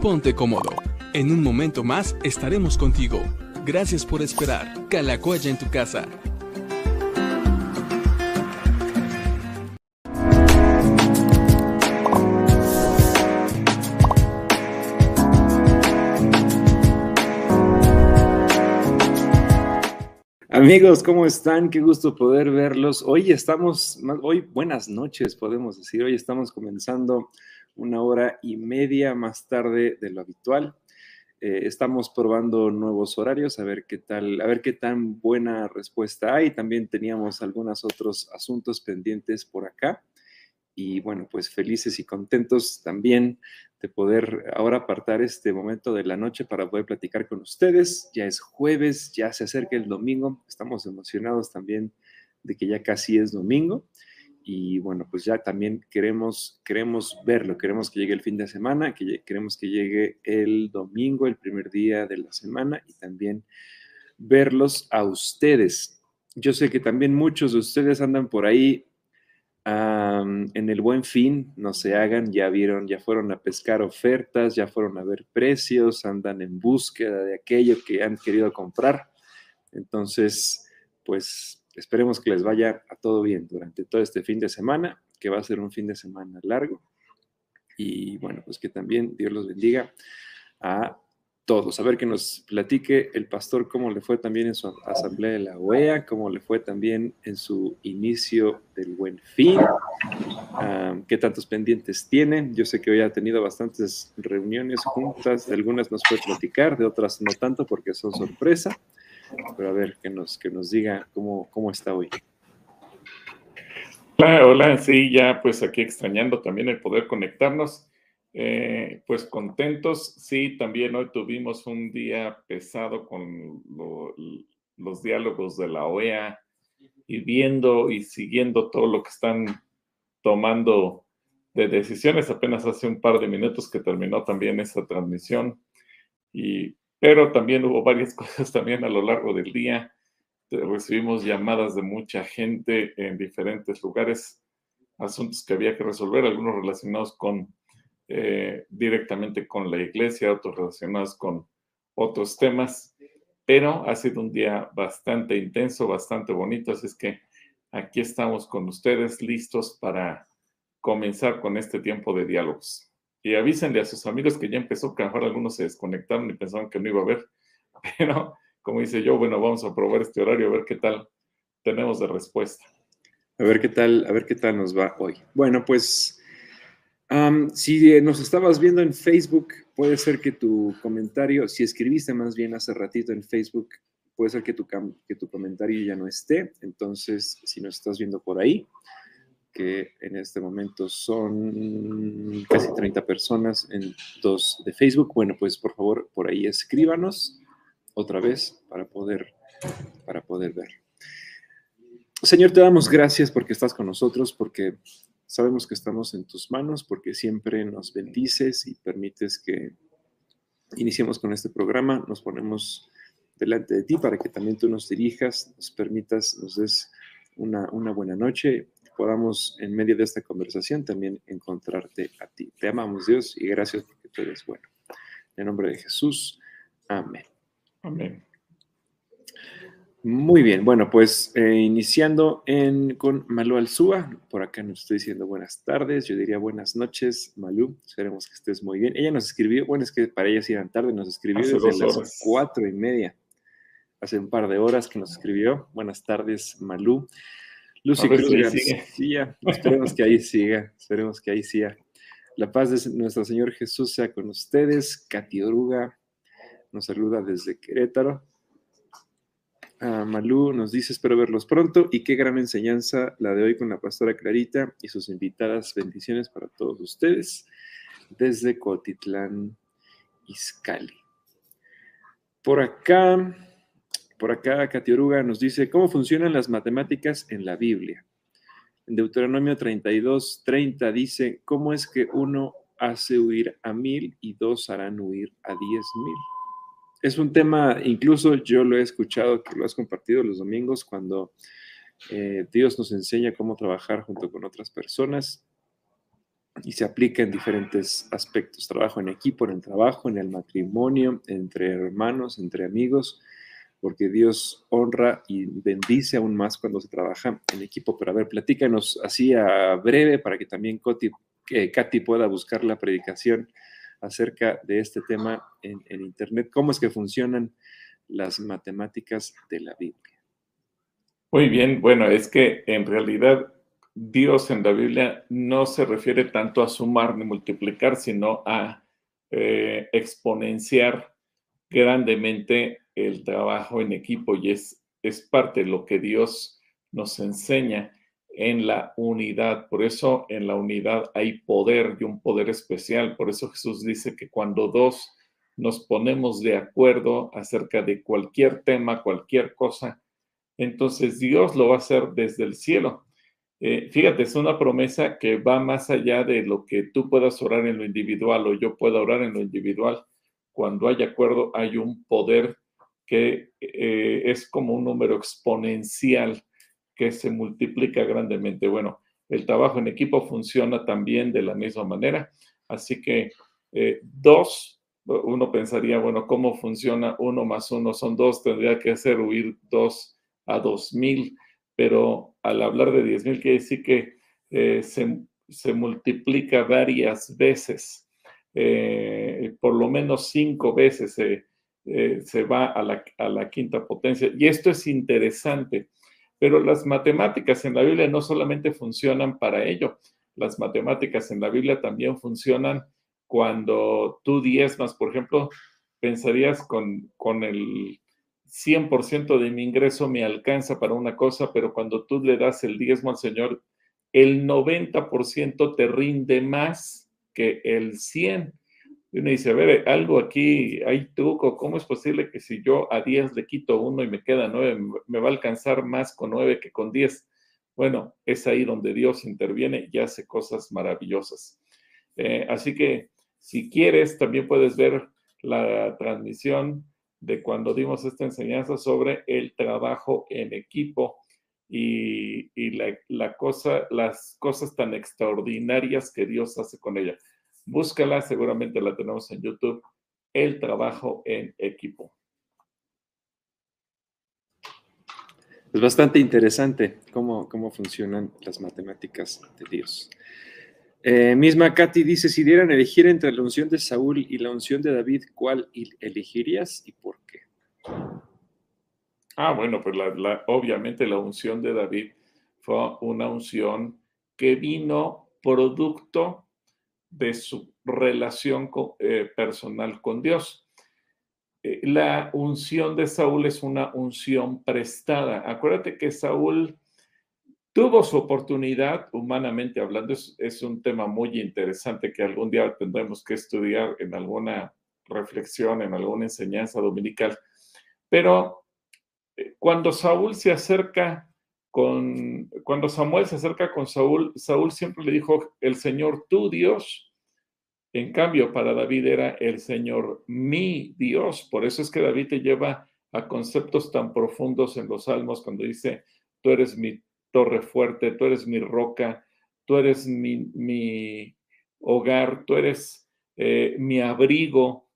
ponte cómodo. En un momento más estaremos contigo. Gracias por esperar. Calacoya en tu casa. Amigos, ¿cómo están? Qué gusto poder verlos. Hoy estamos, hoy buenas noches, podemos decir. Hoy estamos comenzando una hora y media más tarde de lo habitual. Eh, estamos probando nuevos horarios, a ver qué tal, a ver qué tan buena respuesta hay. También teníamos algunos otros asuntos pendientes por acá. Y bueno, pues felices y contentos también de poder ahora apartar este momento de la noche para poder platicar con ustedes. Ya es jueves, ya se acerca el domingo, estamos emocionados también de que ya casi es domingo y bueno, pues ya también queremos, queremos verlo, queremos que llegue el fin de semana, que queremos que llegue el domingo, el primer día de la semana y también verlos a ustedes. Yo sé que también muchos de ustedes andan por ahí en el buen fin, no se hagan, ya vieron, ya fueron a pescar ofertas, ya fueron a ver precios, andan en búsqueda de aquello que han querido comprar. Entonces, pues esperemos que les vaya a todo bien durante todo este fin de semana, que va a ser un fin de semana largo. Y bueno, pues que también Dios los bendiga a todos. A ver que nos platique el pastor cómo le fue también en su asamblea de la OEA, cómo le fue también en su inicio del buen fin, qué tantos pendientes tiene. Yo sé que hoy ha tenido bastantes reuniones juntas, de algunas nos puede platicar, de otras no tanto porque son sorpresa, pero a ver que nos, que nos diga cómo, cómo está hoy. Hola, hola, sí, ya pues aquí extrañando también el poder conectarnos. Eh, pues contentos, sí, también hoy tuvimos un día pesado con los diálogos de la OEA y viendo y siguiendo todo lo que están tomando de decisiones. Apenas hace un par de minutos que terminó también esa transmisión, y, pero también hubo varias cosas también a lo largo del día. Recibimos llamadas de mucha gente en diferentes lugares, asuntos que había que resolver, algunos relacionados con eh, directamente con la iglesia, otros relacionados con otros temas, pero ha sido un día bastante intenso, bastante bonito, así es que aquí estamos con ustedes listos para comenzar con este tiempo de diálogos. Y avísenle a sus amigos que ya empezó, que a lo mejor algunos se desconectaron y pensaban que no iba a haber, pero como dice yo, bueno, vamos a probar este horario a ver qué tal tenemos de respuesta. A ver qué tal, a ver qué tal nos va hoy. Bueno, pues si eh, nos estabas viendo en Facebook, puede ser que tu comentario, si escribiste más bien hace ratito en Facebook, puede ser que tu, que tu comentario ya no esté. Entonces, si nos estás viendo por ahí, que en este momento son casi 30 personas en dos de Facebook, bueno, pues por favor, por ahí escríbanos otra vez para poder, para poder ver. Señor, te damos gracias porque estás con nosotros, porque Sabemos que estamos en tus manos porque siempre nos bendices y permites que iniciemos con este programa. Nos ponemos delante de ti para que también tú nos dirijas, nos permitas, nos des una, buena noche podamos en medio de esta conversación también encontrarte a ti. Te amamos Dios y gracias porque tú eres bueno. En nombre de Jesús. Amén. Amén. Muy bien, bueno, pues eh, iniciando en, con Malú Alzúa, por acá nos estoy diciendo buenas tardes, yo diría buenas noches, Malú, esperemos que estés muy bien. Ella nos escribió, bueno, es que para ella sí eran tarde, nos escribió desde las cuatro y media, hace un par de horas que nos escribió. Buenas tardes, Malú. Lucy Cruz García, esperemos que ahí siga, esperemos que ahí siga. La paz de nuestro Señor Jesús sea con ustedes. Katy Oruga nos saluda desde Querétaro. Malú nos dice, espero verlos pronto y qué gran enseñanza la de hoy con la pastora Clarita y sus invitadas. Bendiciones para todos ustedes desde Cotitlán, Izcali. Por acá, por acá, Katy Oruga nos dice, ¿cómo funcionan las matemáticas en la Biblia? En Deuteronomio 32, 30 dice, ¿cómo es que uno hace huir a mil y dos harán huir a diez mil? es un tema, incluso yo lo he escuchado, que lo has compartido los domingos, cuando eh, Dios nos enseña cómo trabajar junto con otras personas. y se aplica en diferentes aspectos. Trabajo en equipo, en el trabajo, en el matrimonio, entre hermanos, entre amigos, porque Dios honra y bendice aún más cuando se trabaja en equipo. Pero a ver, platícanos así a breve para que también eh, Katy pueda buscar la predicación acerca de este tema en, en Internet. ¿Cómo es que funcionan las matemáticas de la Biblia? Muy bien, bueno, es que en realidad Dios en la Biblia no se refiere tanto a sumar ni multiplicar, sino a eh, exponenciar grandemente el trabajo en equipo y es, es parte de lo que Dios nos enseña en la unidad. Por eso en la unidad hay poder y un poder especial. Por eso Jesús dice que cuando dos nos ponemos de acuerdo acerca de cualquier tema, cualquier cosa, entonces Dios lo va a hacer desde el cielo. Eh, fíjate, es una promesa que va más allá de lo que tú puedas orar en lo individual o yo pueda orar en lo individual. Cuando hay acuerdo, hay un poder que eh, es como un número exponencial que se multiplica grandemente. Bueno, el trabajo en equipo funciona también de la misma manera. Así que eh, dos, uno pensaría, bueno, ¿cómo funciona uno más uno? Son dos, tendría que hacer huir dos a dos mil pero al hablar de 10.000 quiere decir que eh, se, multiplica varias veces, por lo menos cinco veces eh, se va a la, a la quinta potencia. Y esto es interesante, pero las matemáticas en la Biblia no solamente funcionan para ello, las matemáticas en la Biblia también funcionan cuando tú diezmas, por ejemplo, pensarías con, con el 100% de mi ingreso me alcanza para una cosa, pero cuando tú le das el diezmo al Señor, el 90% te rinde más que el 100. Y uno dice, a ver, algo aquí, hay truco, ¿cómo es posible que si yo a 10 le quito uno y me queda 9, me va a alcanzar más con 9 que con 10? Bueno, es ahí donde Dios interviene y hace cosas maravillosas. Eh, así que si quieres, también puedes ver la transmisión de cuando dimos esta enseñanza sobre el trabajo en equipo y, la, cosa, las cosas tan extraordinarias que Dios hace con ella. Búscala, seguramente la tenemos en YouTube, el trabajo en equipo. Es bastante interesante cómo, cómo funcionan las matemáticas de Dios. Eh, misma Katy dice, si dieran elegir entre la unción de Saúl y la unción de David, ¿cuál elegirías y por qué? Ah, bueno, pues obviamente la unción de David fue una unción que vino producto de su relación eh, personal con Dios. Eh, la unción de Saúl es una unción prestada. Acuérdate que Saúl tuvo su oportunidad, humanamente hablando, es, un tema muy interesante que algún día tendremos que estudiar en alguna reflexión, en alguna enseñanza dominical. Pero eh, cuando Saúl se acerca con, cuando Samuel se acerca con Saúl, Saúl siempre le dijo, el Señor tu Dios. En cambio, para David era el Señor mi Dios. Por eso es que David te lleva a conceptos tan profundos en los salmos cuando dice, tú eres mi torre fuerte, tú eres mi roca, tú eres mi, hogar, tú eres eh, mi abrigo.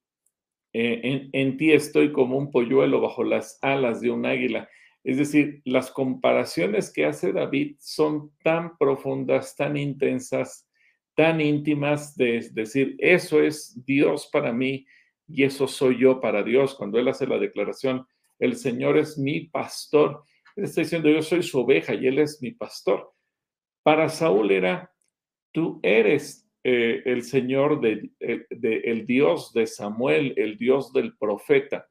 Eh, en, en, ti estoy como un polluelo bajo las alas de un águila. Es decir, las comparaciones que hace David son tan profundas, tan intensas, tan íntimas de decir, eso es Dios para mí y eso soy yo para Dios. Cuando él hace la declaración, el Señor es mi pastor él está diciendo, yo soy su oveja y él es mi pastor. Para Saúl era, tú eres eh, el Señor, de, eh, de, el Dios de Samuel, el Dios del profeta.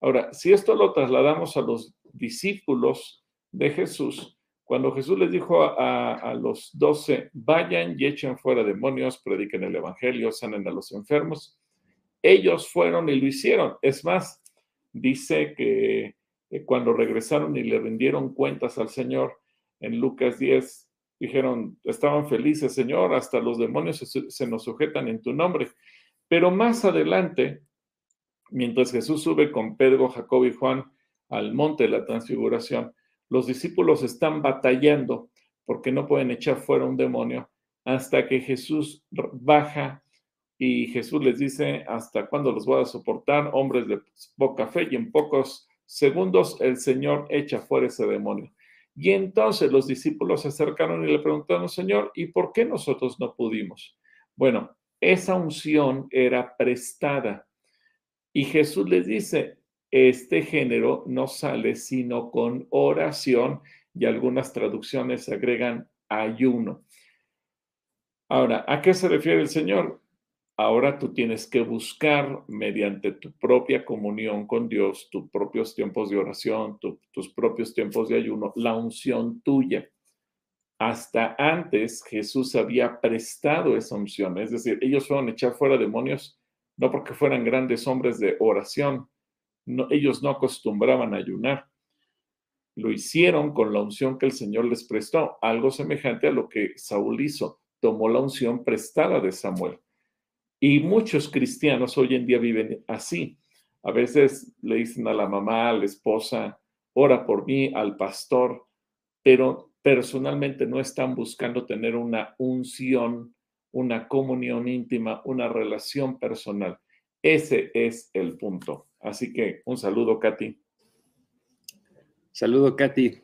Ahora, si esto lo trasladamos a los discípulos de Jesús, cuando Jesús les dijo a, los doce, vayan y echen fuera demonios, prediquen el Evangelio, sanen a los enfermos, ellos fueron y lo hicieron. Es más, dice que eh, cuando regresaron y le rindieron cuentas al Señor en Lucas 10, dijeron, estaban felices, Señor, hasta los demonios se, nos sujetan en tu nombre. Pero más adelante, mientras Jesús sube con Pedro, Jacob y Juan al monte de la transfiguración, los discípulos están batallando porque no pueden echar fuera un demonio hasta que Jesús baja y Jesús les dice, ¿hasta cuándo los voy a soportar? Hombres de poca fe y en pocos segundos el Señor echa fuera ese demonio. Y entonces los discípulos se acercaron y le preguntaron, Señor, ¿y por qué nosotros no pudimos? Bueno, esa unción era prestada. Y Jesús les dice, este género no sale sino con oración y algunas traducciones agregan ayuno. Ahora, ¿a qué se refiere el Señor? Ahora tú tienes que buscar mediante tu propia comunión con Dios, tus propios tiempos de oración, tus propios tiempos de ayuno, la unción tuya. Hasta antes Jesús había prestado esa unción, es decir, ellos fueron a echar fuera demonios no porque fueran grandes hombres de oración, ellos no acostumbraban a ayunar. Lo hicieron con la unción que el Señor les prestó, algo semejante a lo que Saúl hizo, tomó la unción prestada de Samuel. Y muchos cristianos hoy en día viven así. A veces le dicen a la mamá, a la esposa, ora por mí, al pastor, pero personalmente no están buscando tener una unción, una comunión íntima, una relación personal. Ese es el punto. Así que un saludo, Katy. Saludo, Katy.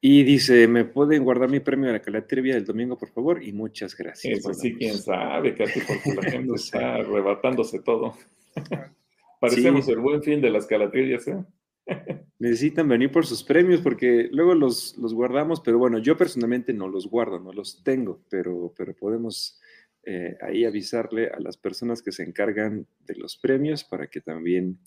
Y dice, ¿me pueden guardar mi premio de la calatrivia del domingo, por favor? Y muchas gracias. Eso sí, quién sabe, Katy, porque la gente está arrebatándose todo. Parecemos el buen fin de las calatrivias, ¿eh? Necesitan venir por sus premios porque luego los, los, guardamos, pero bueno, yo personalmente no los guardo, no los tengo, pero, pero podemos eh, ahí avisarle a las personas que se encargan de los premios para que también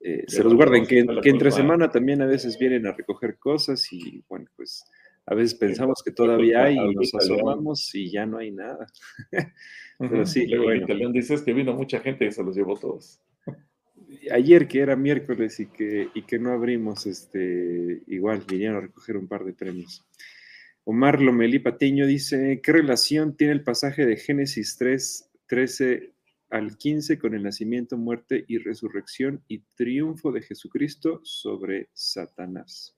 eh, se los guarden, que, entre semana también a veces vienen a recoger cosas y bueno, pues a veces pensamos que todavía hay y nos asomamos y ya no hay nada. Pero sí, bueno. León dices que vino mucha gente y se los llevó todos. Ayer que era miércoles y que, y que no abrimos, este, igual vinieron a recoger un par de premios. Omar Lomelí Patiño dice, ¿qué relación tiene el pasaje de Génesis 3, 13 al 15 con el nacimiento, muerte y resurrección y triunfo de Jesucristo sobre Satanás.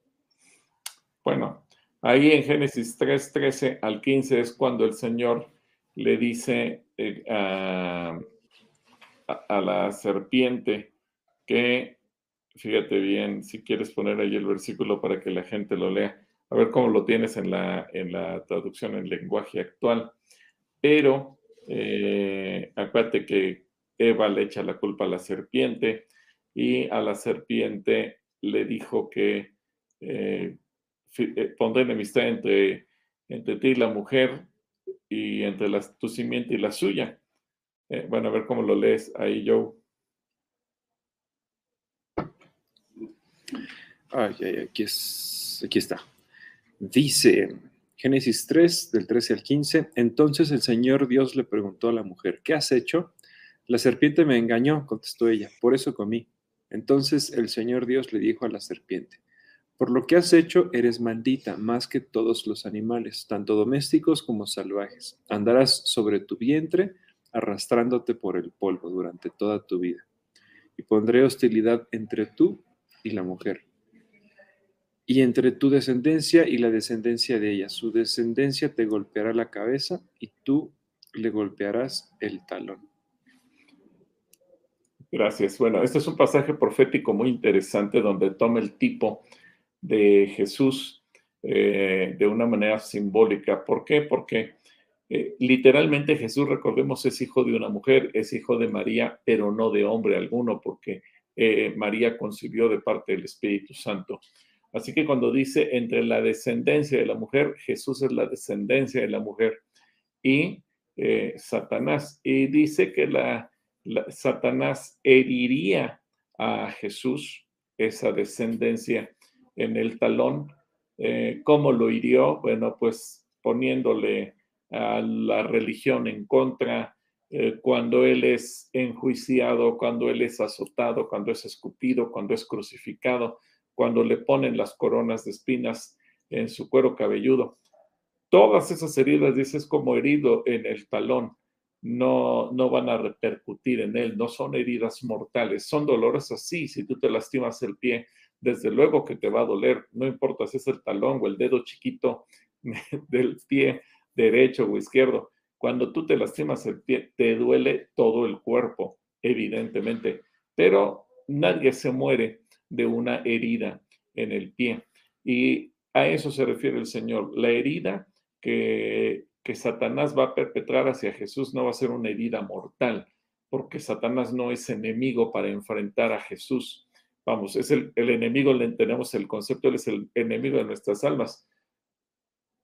Bueno, ahí en Génesis 3, 13 al 15 es cuando el Señor le dice eh, a, a la serpiente que, fíjate bien, si quieres poner ahí el versículo para que la gente lo lea, a ver cómo lo tienes en la, en la traducción en lenguaje actual, pero eh, acuérdate que Eva le echa la culpa a la serpiente y a la serpiente le dijo que eh, eh, pondré enemistad entre, entre ti y la mujer y entre tu simiente y la suya. Eh, bueno, a ver cómo lo lees ahí, Joe. Ay, ay, aquí, es, aquí está. Dice, Génesis 3, del 13 al 15. Entonces el Señor Dios le preguntó a la mujer, ¿qué has hecho? La serpiente me engañó, contestó ella, por eso comí. Entonces el Señor Dios le dijo a la serpiente, por lo que has hecho eres maldita más que todos los animales, tanto domésticos como salvajes. Andarás sobre tu vientre arrastrándote por el polvo durante toda tu vida. Y pondré hostilidad entre tú y la mujer y entre tu descendencia y la descendencia de ella. Su descendencia te golpeará la cabeza y tú le golpearás el talón. Gracias. Bueno, este es un pasaje profético muy interesante donde toma el tipo de Jesús eh, de una manera simbólica. ¿Por qué? Porque eh, literalmente Jesús, recordemos, es hijo de una mujer, es hijo de María, pero no de hombre alguno, porque eh, María concibió de parte del Espíritu Santo. Así que cuando dice entre la descendencia de la mujer, Jesús es la descendencia de la mujer y eh, Satanás. Y dice que la, Satanás heriría a Jesús, esa descendencia, en el talón. Eh, ¿Cómo lo hirió? Bueno, pues poniéndole a la religión en contra, eh, cuando él es enjuiciado, cuando él es azotado, cuando es escupido, cuando es crucificado cuando le ponen las coronas de espinas en su cuero cabelludo. Todas esas heridas, dices, como herido en el talón, no, no van a repercutir en él, no son heridas mortales, son dolorosas, sí, si tú te lastimas el pie, desde luego que te va a doler, no importa si es el talón o el dedo chiquito del pie, derecho o izquierdo. Cuando tú te lastimas el pie, te duele todo el cuerpo, evidentemente, pero nadie se muere de una herida en el pie. Y a eso se refiere el Señor. La herida que, que Satanás va a perpetrar hacia Jesús no va a ser una herida mortal, porque Satanás no es enemigo para enfrentar a Jesús. Vamos, es el, el enemigo, le tenemos el concepto, él es el enemigo de nuestras almas,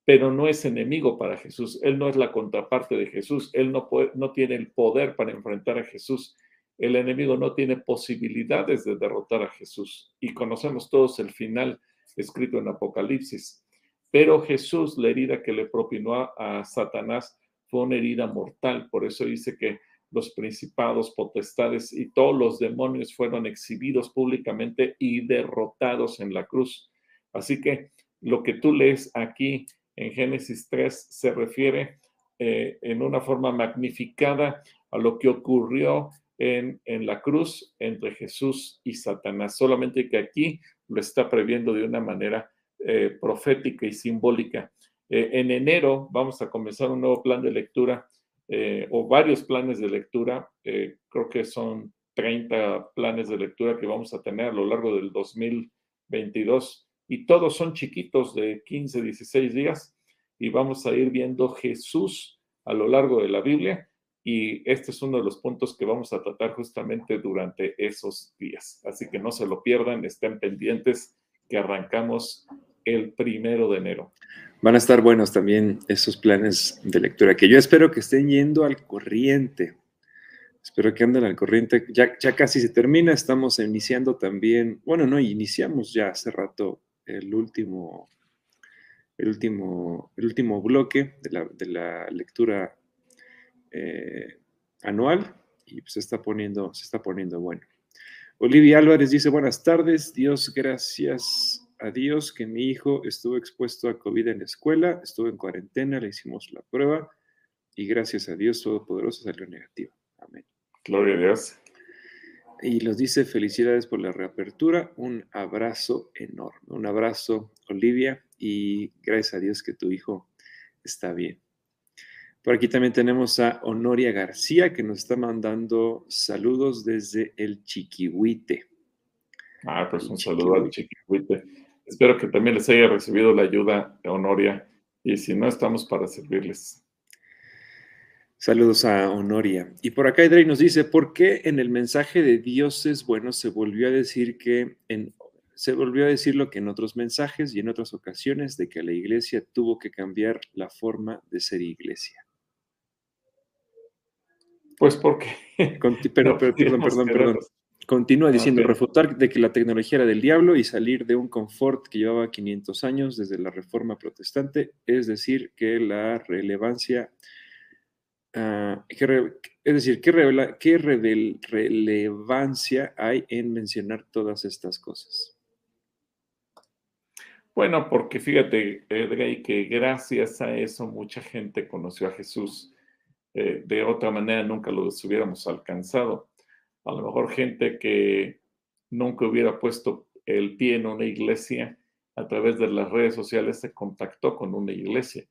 pero no es enemigo para Jesús. Él no es la contraparte de Jesús. Él no, no tiene el poder para enfrentar a Jesús. El enemigo no tiene posibilidades de derrotar a Jesús. Y conocemos todos el final escrito en Apocalipsis. Pero Jesús, la herida que le propinó a, Satanás, fue una herida mortal. Por eso dice que los principados, potestades y todos los demonios fueron exhibidos públicamente y derrotados en la cruz. Así que lo que tú lees aquí en Génesis 3 se refiere eh, en una forma magnificada a lo que ocurrió en, la cruz entre Jesús y Satanás, solamente que aquí lo está previendo de una manera eh, profética y simbólica. Eh, en enero vamos a comenzar un nuevo plan de lectura o varios planes de lectura, creo que son 30 planes de lectura que vamos a tener a lo largo del 2022 y todos son chiquitos de 15, 16 días y vamos a ir viendo Jesús a lo largo de la Biblia y este es uno de los puntos que vamos a tratar justamente durante esos días. Así que no se lo pierdan, estén pendientes que arrancamos el primero de enero. Van a estar buenos también esos planes de lectura, que yo espero que estén yendo al corriente. Espero que anden al corriente. Ya, ya casi se termina, estamos iniciando también, bueno, no, iniciamos ya hace rato el último, el último, el último bloque de la, de la lectura eh, anual y se está poniendo, se está poniendo bueno. Olivia Álvarez dice, buenas tardes, Dios, gracias a Dios que mi hijo estuvo expuesto a COVID en la escuela, estuvo en cuarentena, le hicimos la prueba y gracias a Dios Todopoderoso salió negativo. Amén. Gloria a Dios. Y los dice felicidades por la reapertura, un abrazo enorme, un abrazo Olivia y gracias a Dios que tu hijo está bien. Por aquí también tenemos a Honoria García que nos está mandando saludos desde el Chiquihuite. Ah, pues un saludo al Chiquihuite. Espero que también les haya recibido la ayuda, Honoria, y si no, estamos para servirles. Saludos a Honoria. Y por acá Edrey nos dice, ¿por qué en el mensaje de Dios es bueno se volvió a decir que en, se volvió a decir lo que en otros mensajes y en otras ocasiones de que la iglesia tuvo que cambiar la forma de ser iglesia? Pues porque... pero, pero, perdón, perdón, perdón. Continúa diciendo, refutar de que la tecnología era del diablo y salir de un confort que llevaba 500 años desde la reforma protestante, es decir, que la relevancia Ah, es decir, ¿qué, relevancia hay en mencionar todas estas cosas? Bueno, porque fíjate, Edgar, que gracias a eso mucha gente conoció a Jesús. Eh, de otra manera nunca lo hubiéramos alcanzado. A lo mejor gente que nunca hubiera puesto el pie en una iglesia, a través de las redes sociales se contactó con una iglesia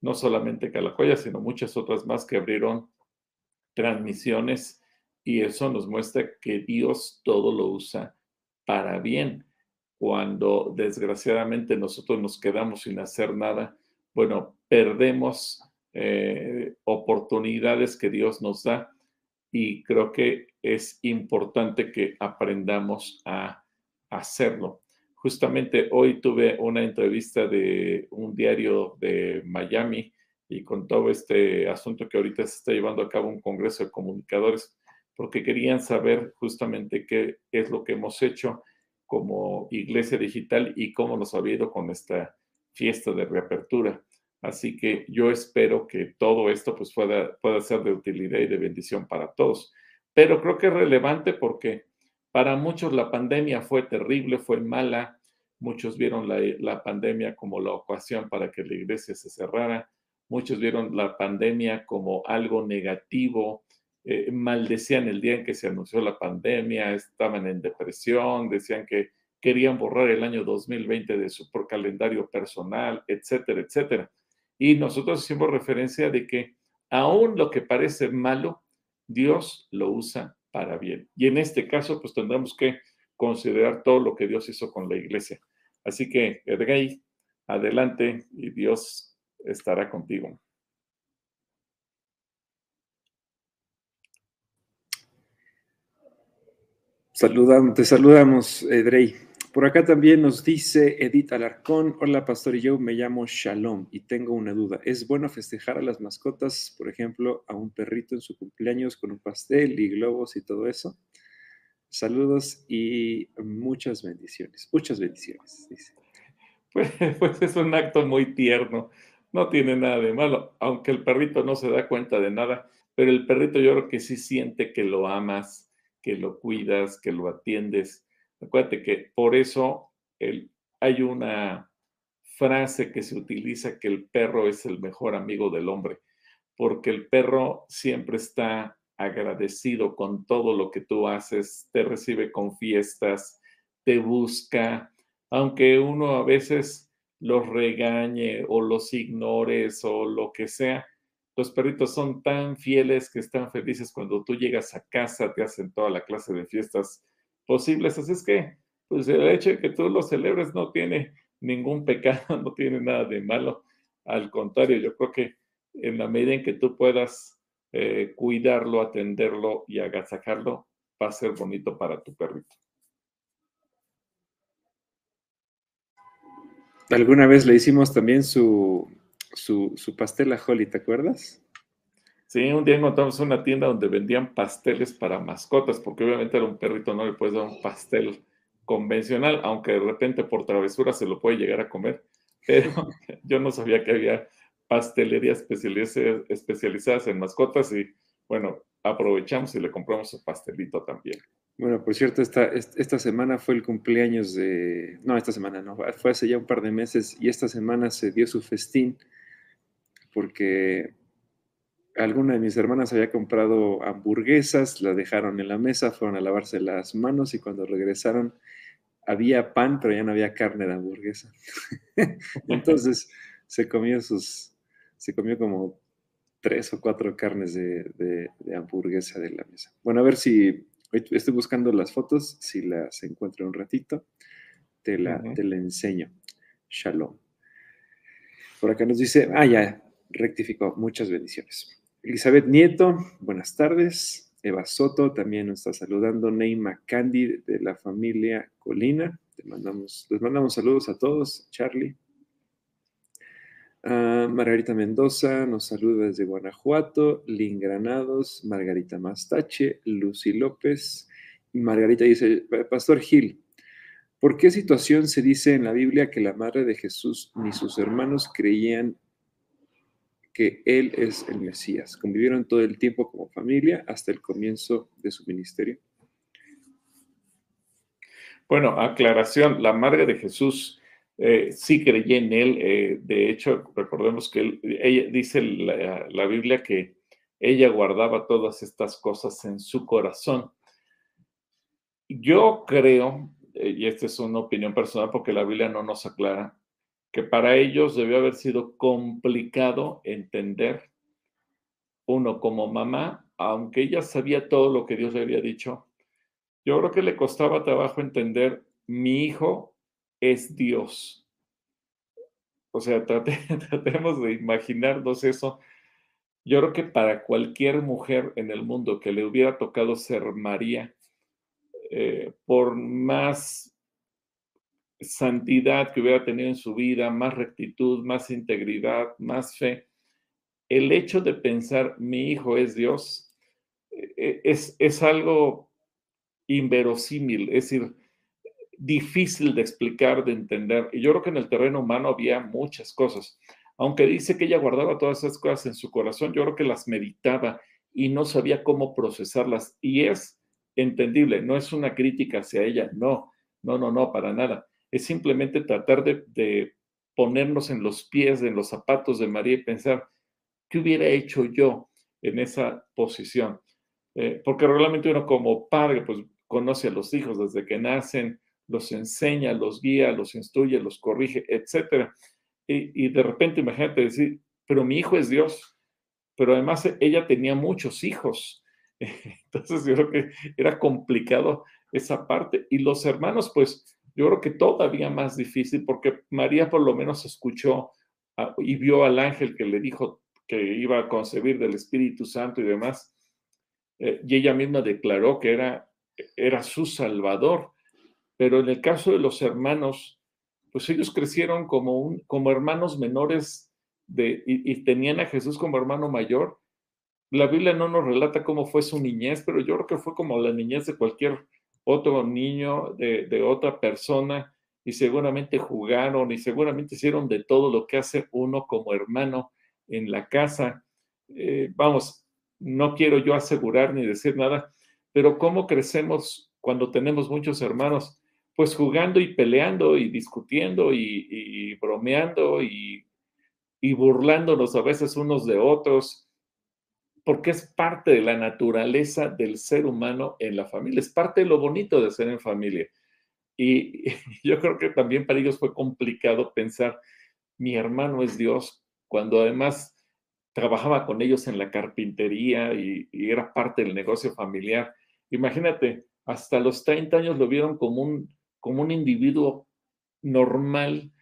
no solamente Calacoya, sino muchas otras más que abrieron transmisiones y eso nos muestra que Dios todo lo usa para bien. Cuando desgraciadamente nosotros nos quedamos sin hacer nada, bueno, perdemos eh, oportunidades que Dios nos da y creo que es importante que aprendamos a hacerlo. Justamente hoy tuve una entrevista de un diario de Miami y con todo este asunto que ahorita se está llevando a cabo un congreso de comunicadores, porque querían saber justamente qué es lo que hemos hecho como iglesia digital y cómo nos ha ido con esta fiesta de reapertura. Así que yo espero que todo esto pues pueda, pueda ser de utilidad y de bendición para todos. Pero creo que es relevante porque para muchos la pandemia fue terrible, fue mala. Muchos vieron la, pandemia como la ocasión para que la iglesia se cerrara. Muchos vieron la pandemia como algo negativo. Eh, maldecían el día en que se anunció la pandemia, estaban en depresión, decían que querían borrar el año 2020 de su calendario personal, etcétera, etcétera. Y nosotros hicimos referencia de que aún lo que parece malo, Dios lo usa para bien. Y en este caso, pues tendremos que considerar todo lo que Dios hizo con la iglesia. Así que, Edgay, adelante y Dios estará contigo. te saludamos, Edrey. Por acá también nos dice Edith Alarcón, hola pastor y yo me llamo Shalom y tengo una duda. ¿Es bueno festejar a las mascotas, por ejemplo, a un perrito en su cumpleaños con un pastel y globos y todo eso? Saludos y muchas bendiciones, muchas bendiciones, dice. Pues, pues es un acto muy tierno, no tiene nada de malo, aunque el perrito no se da cuenta de nada, pero el perrito yo creo que sí siente que lo amas, que lo cuidas, que lo atiendes. Acuérdate que por eso hay una frase que se utiliza que el perro es el mejor amigo del hombre, porque el perro siempre está agradecido con todo lo que tú haces, te recibe con fiestas, te busca, aunque uno a veces los regañe o los ignores o lo que sea, los perritos son tan fieles que están felices cuando tú llegas a casa, te hacen toda la clase de fiestas posibles. Así es que, pues el hecho de que tú lo celebres no tiene ningún pecado, no tiene nada de malo. Al contrario, yo creo que en la medida en que tú puedas eh, cuidarlo, atenderlo y agasajarlo, va a ser bonito para tu perrito. Alguna vez le hicimos también su, su, pastel a Holly, ¿te acuerdas? Sí, un día encontramos una tienda donde vendían pasteles para mascotas, porque obviamente era un perrito, no le puedes dar un pastel convencional, aunque de repente por travesura se lo puede llegar a comer. Pero yo no sabía que había pastelerías especializadas en mascotas y bueno, aprovechamos y le compramos su pastelito también. Bueno, por cierto, esta, esta semana fue el cumpleaños de... No, esta semana no, fue hace ya un par de meses y esta semana se dio su festín porque alguna de mis hermanas había comprado hamburguesas, la dejaron en la mesa, fueron a lavarse las manos y cuando regresaron había pan, pero ya no había carne de hamburguesa. Entonces se comió sus, se comió como tres o cuatro carnes de, hamburguesa de la mesa. Bueno, a ver si estoy buscando las fotos, si las encuentro un ratito, te la, te la enseño. Shalom. Por acá nos dice, ah, ya, rectificó. Muchas bendiciones. Elizabeth Nieto, buenas tardes. Eva Soto también nos está saludando. Neima Candy de la familia Colina. Les mandamos saludos a todos. Charlie. Ah, Margarita Mendoza nos saluda desde Guanajuato. Lin Granados, Margarita Mastache, Lucy López. Margarita dice, Pastor Gil, ¿por qué situación se dice en la Biblia que la madre de Jesús ni sus hermanos creían que Él es el Mesías. Convivieron todo el tiempo como familia hasta el comienzo de su ministerio. Bueno, aclaración, la madre de Jesús eh, sí creía en Él. Eh, de hecho, recordemos que ella, dice la, Biblia que ella guardaba todas estas cosas en su corazón. Yo creo, eh, y esta es una opinión personal porque la Biblia no nos aclara, que para ellos debió haber sido complicado entender, uno como mamá, aunque ella sabía todo lo que Dios le había dicho, yo creo que le costaba trabajo entender, mi hijo es Dios. O sea, tratemos de imaginarnos eso. Yo creo que para cualquier mujer en el mundo que le hubiera tocado ser María, eh, por más santidad que hubiera tenido en su vida, más rectitud, más integridad, más fe, el hecho de pensar mi hijo es Dios e, es, es algo inverosímil, es decir, difícil de explicar, de entender. Y yo creo que en el terreno humano había muchas cosas. Aunque dice que ella guardaba todas esas cosas en su corazón, yo creo que las meditaba y no sabía cómo procesarlas. Y es entendible, no es una crítica hacia ella, no, no, no, no, para nada es simplemente tratar de, ponernos en los pies, en los zapatos de María y pensar, ¿qué hubiera hecho yo en esa posición? Eh, porque realmente uno como padre, pues conoce a los hijos desde que nacen, los enseña, los guía, los instruye, los corrige, etc. Y, y de repente, imagínate decir, pero mi hijo es Dios. Pero además ella tenía muchos hijos. Entonces yo creo que era complicado esa parte. Y los hermanos, pues yo creo que todavía más difícil porque María por lo menos escuchó y vio al ángel que le dijo que iba a concebir del Espíritu Santo y demás. Eh, y ella misma declaró que era, era su salvador. Pero en el caso de los hermanos, pues ellos crecieron como, un, como hermanos menores de, y, tenían a Jesús como hermano mayor. La Biblia no nos relata cómo fue su niñez, pero yo creo que fue como la niñez de cualquier otro niño, de, otra persona, y seguramente jugaron y seguramente hicieron de todo lo que hace uno como hermano en la casa. Eh, vamos, no quiero yo asegurar ni decir nada, pero ¿cómo crecemos cuando tenemos muchos hermanos? Pues jugando y peleando y discutiendo y, bromeando y burlándonos a veces unos de otros, porque es parte de la naturaleza del ser humano en la familia, es parte de lo bonito de ser en familia. Y yo creo que también para ellos fue complicado pensar, mi hermano es Dios, cuando además trabajaba con ellos en la carpintería y, era parte del negocio familiar. Imagínate, hasta los 30 años lo vieron como un, como un individuo normal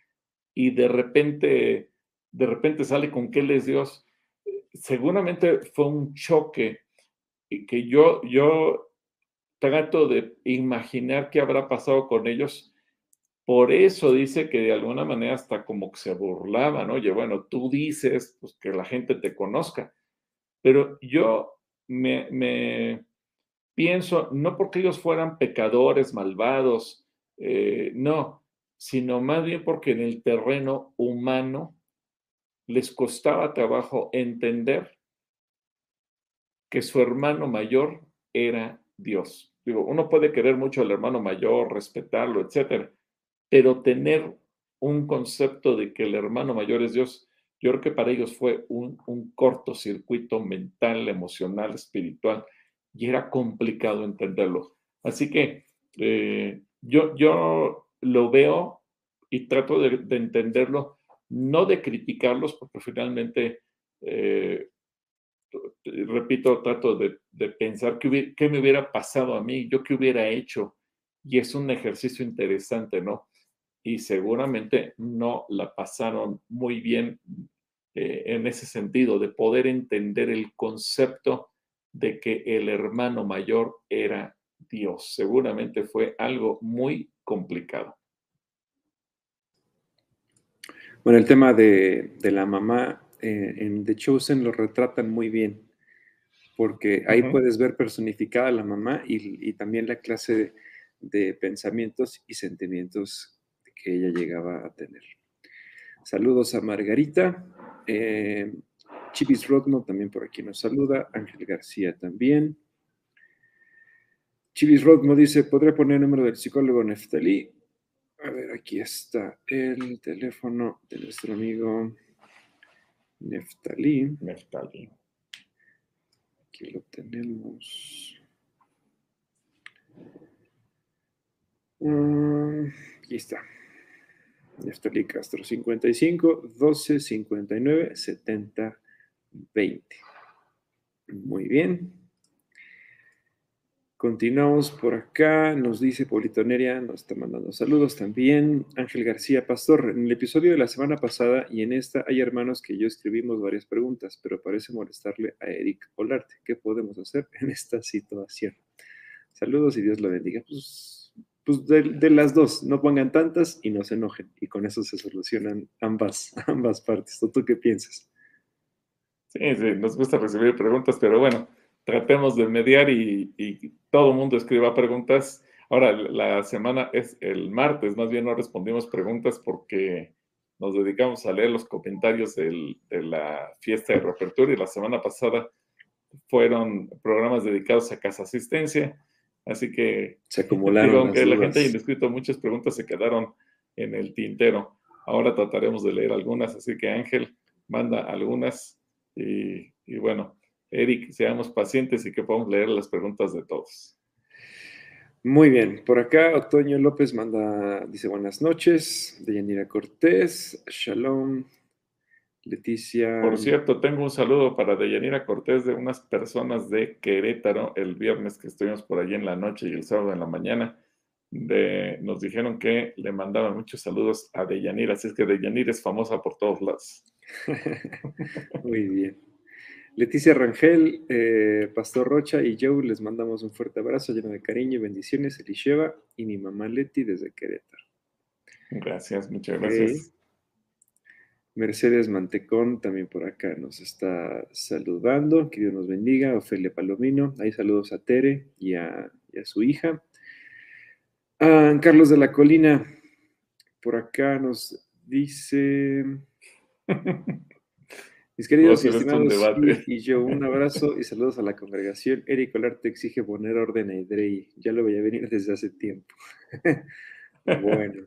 y de repente, de repente sale con que él es Dios. Seguramente fue un choque y que yo, yo trato de imaginar qué habrá pasado con ellos. Por eso dice que de alguna manera hasta como que se burlaban, oye, bueno, tú dices pues, que la gente te conozca, pero yo me, pienso, no porque ellos fueran pecadores, malvados, eh, no, sino más bien porque en el terreno humano les costaba trabajo entender que su hermano mayor era Dios. Digo, uno puede querer mucho al hermano mayor, respetarlo, etcétera, pero tener un concepto de que el hermano mayor es Dios, yo creo que para ellos fue un, cortocircuito mental, emocional, espiritual, y era complicado entenderlo. Así que eh, yo, yo lo veo y trato de, entenderlo, no de criticarlos, porque finalmente, eh, repito, trato de, pensar qué, qué me hubiera pasado a mí, yo qué hubiera hecho, y es un ejercicio interesante, ¿no? y seguramente no la pasaron muy bien eh, en ese sentido, de poder entender el concepto de que el hermano mayor era Dios. Seguramente fue algo muy complicado. Bueno, el tema de, la mamá eh, en The Chosen lo retratan muy bien, porque ahí puedes ver personificada la mamá y, también la clase de pensamientos y sentimientos que ella llegaba a tener. Saludos a Margarita. Eh, Chivis Rodmo también por aquí nos saluda. Ángel García también. Chivis Rodmo dice, ¿podría poner el número del psicólogo Neftalí? A ver, aquí está el teléfono de nuestro amigo Neftalí. Neftalí. Aquí lo tenemos. Mm, aquí está. Neftalí Castro, 55 12 59 70 20. Muy bien. Continuamos por acá. Nos dice Politoneria, nos está mandando saludos también. Ángel García Pastor, en el episodio de la semana pasada y en esta hay hermanos que yo escribimos varias preguntas, pero parece molestarle a Eric Olarte. ¿Qué podemos hacer en esta situación? Saludos y Dios lo bendiga. Pues pues de, las dos, no pongan tantas y no se enojen. Y con eso se solucionan ambas, ambas partes. ¿Tú, qué piensas? Sí, sí, nos gusta recibir preguntas, pero bueno, tratemos de mediar y, todo el mundo escriba preguntas. Ahora, la semana es el martes, más bien no respondimos preguntas porque nos dedicamos a leer los comentarios de la fiesta de reapertura y la semana pasada fueron programas dedicados a casa asistencia Así que se acumularon. aunque la gente haya escrito muchas preguntas, se quedaron en el tintero. Ahora trataremos de leer algunas, así que Ángel manda algunas y, bueno, Eric, seamos pacientes y que podamos leer las preguntas de todos. Muy bien, por acá Otoño López manda, dice buenas noches, Deyanira Cortés, Shalom, Leticia. Por cierto, tengo un saludo para Deyanira Cortés de unas personas de Querétaro el viernes que estuvimos por allí en la noche y el sábado en la mañana. De, nos dijeron que le mandaban muchos saludos a Deyanira, así es que Deyanira es famosa por todos lados. Muy bien. Leticia Rangel, eh, Pastor Rocha y Joe, les mandamos un fuerte abrazo lleno de cariño y bendiciones. Elisheva y mi mamá Leti desde Querétaro. Gracias, muchas gracias. Mercedes Mantecón también por acá nos está saludando. Que Dios nos bendiga. Ofelia Palomino. Ahí saludos a Tere y a, su hija. Ah, Carlos de la Colina por acá nos dice. Mis queridos y estimados y, yo, un abrazo y saludos a la congregación. Eric Olarte exige poner orden a Idrey. Ya lo voy a venir desde hace tiempo. bueno.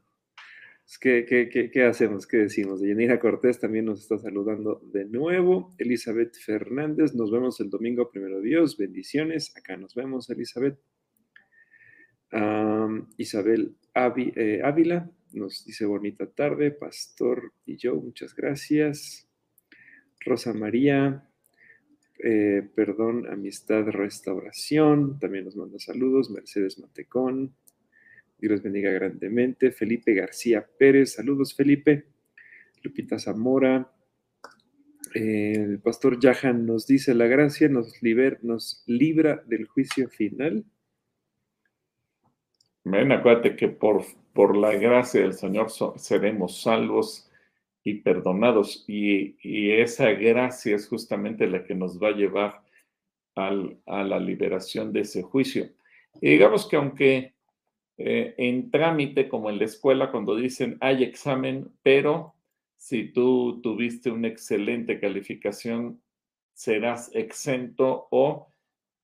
¿Qué, qué, hacemos? ¿Qué decimos? Yanira Cortés también nos está saludando de nuevo. Elizabeth Fernández, nos vemos el domingo, primero Dios. Bendiciones. Acá nos vemos, Elizabeth. Isabel eh, Ávila nos dice bonita tarde. Pastor y yo, muchas gracias. Rosa María, eh, perdón, amistad, restauración. También nos manda saludos. Mercedes Matecón. Dios bendiga grandemente. Felipe García Pérez, saludos Felipe. Lupita Zamora. el pastor Yahan nos dice, la gracia nos, libra del juicio final. Acuérdate que por la gracia del Señor seremos salvos y perdonados. Y, esa gracia es justamente la que nos va a llevar a la liberación de ese juicio. Y digamos que aunque eh, en trámite como en la escuela cuando dicen hay examen, pero si tú tuviste una excelente calificación, serás exento o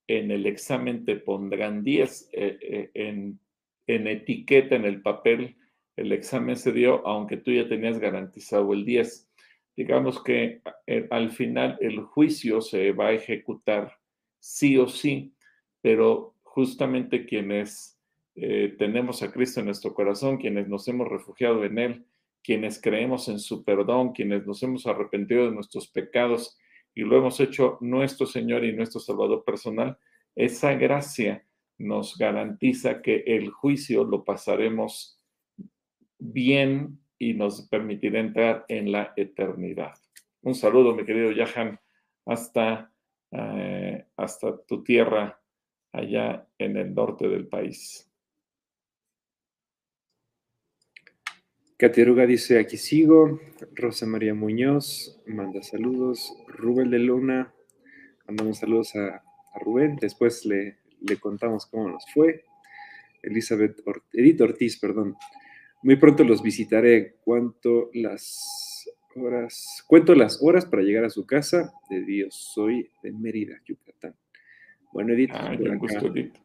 en el examen te pondrán 10 eh, eh, en, en, etiqueta, en el papel, el examen se dio, aunque tú ya tenías garantizado el 10. Digamos que al final el juicio se va a ejecutar sí o sí, pero justamente quienes eh, tenemos a Cristo en nuestro corazón, quienes nos hemos refugiado en Él, quienes creemos en su perdón, quienes nos hemos arrepentido de nuestros pecados y lo hemos hecho nuestro Señor y nuestro Salvador personal, esa gracia nos garantiza que el juicio lo pasaremos bien y nos permitirá entrar en la eternidad. Un saludo, mi querido Yahan, hasta, eh, hasta tu tierra allá en el norte del país. Catiaruga dice, aquí sigo. Rosa María Muñoz manda saludos. Rubén de Luna, mandamos saludos a, Rubén. Después le, le, contamos cómo nos fue. Elizabeth Edith Ortiz, perdón. Muy pronto los visitaré. ¿Cuánto las horas? Cuento las horas para llegar a su casa de Dios. Soy de Mérida, Yucatán. Bueno, Edith. Ah, gusto, Edith.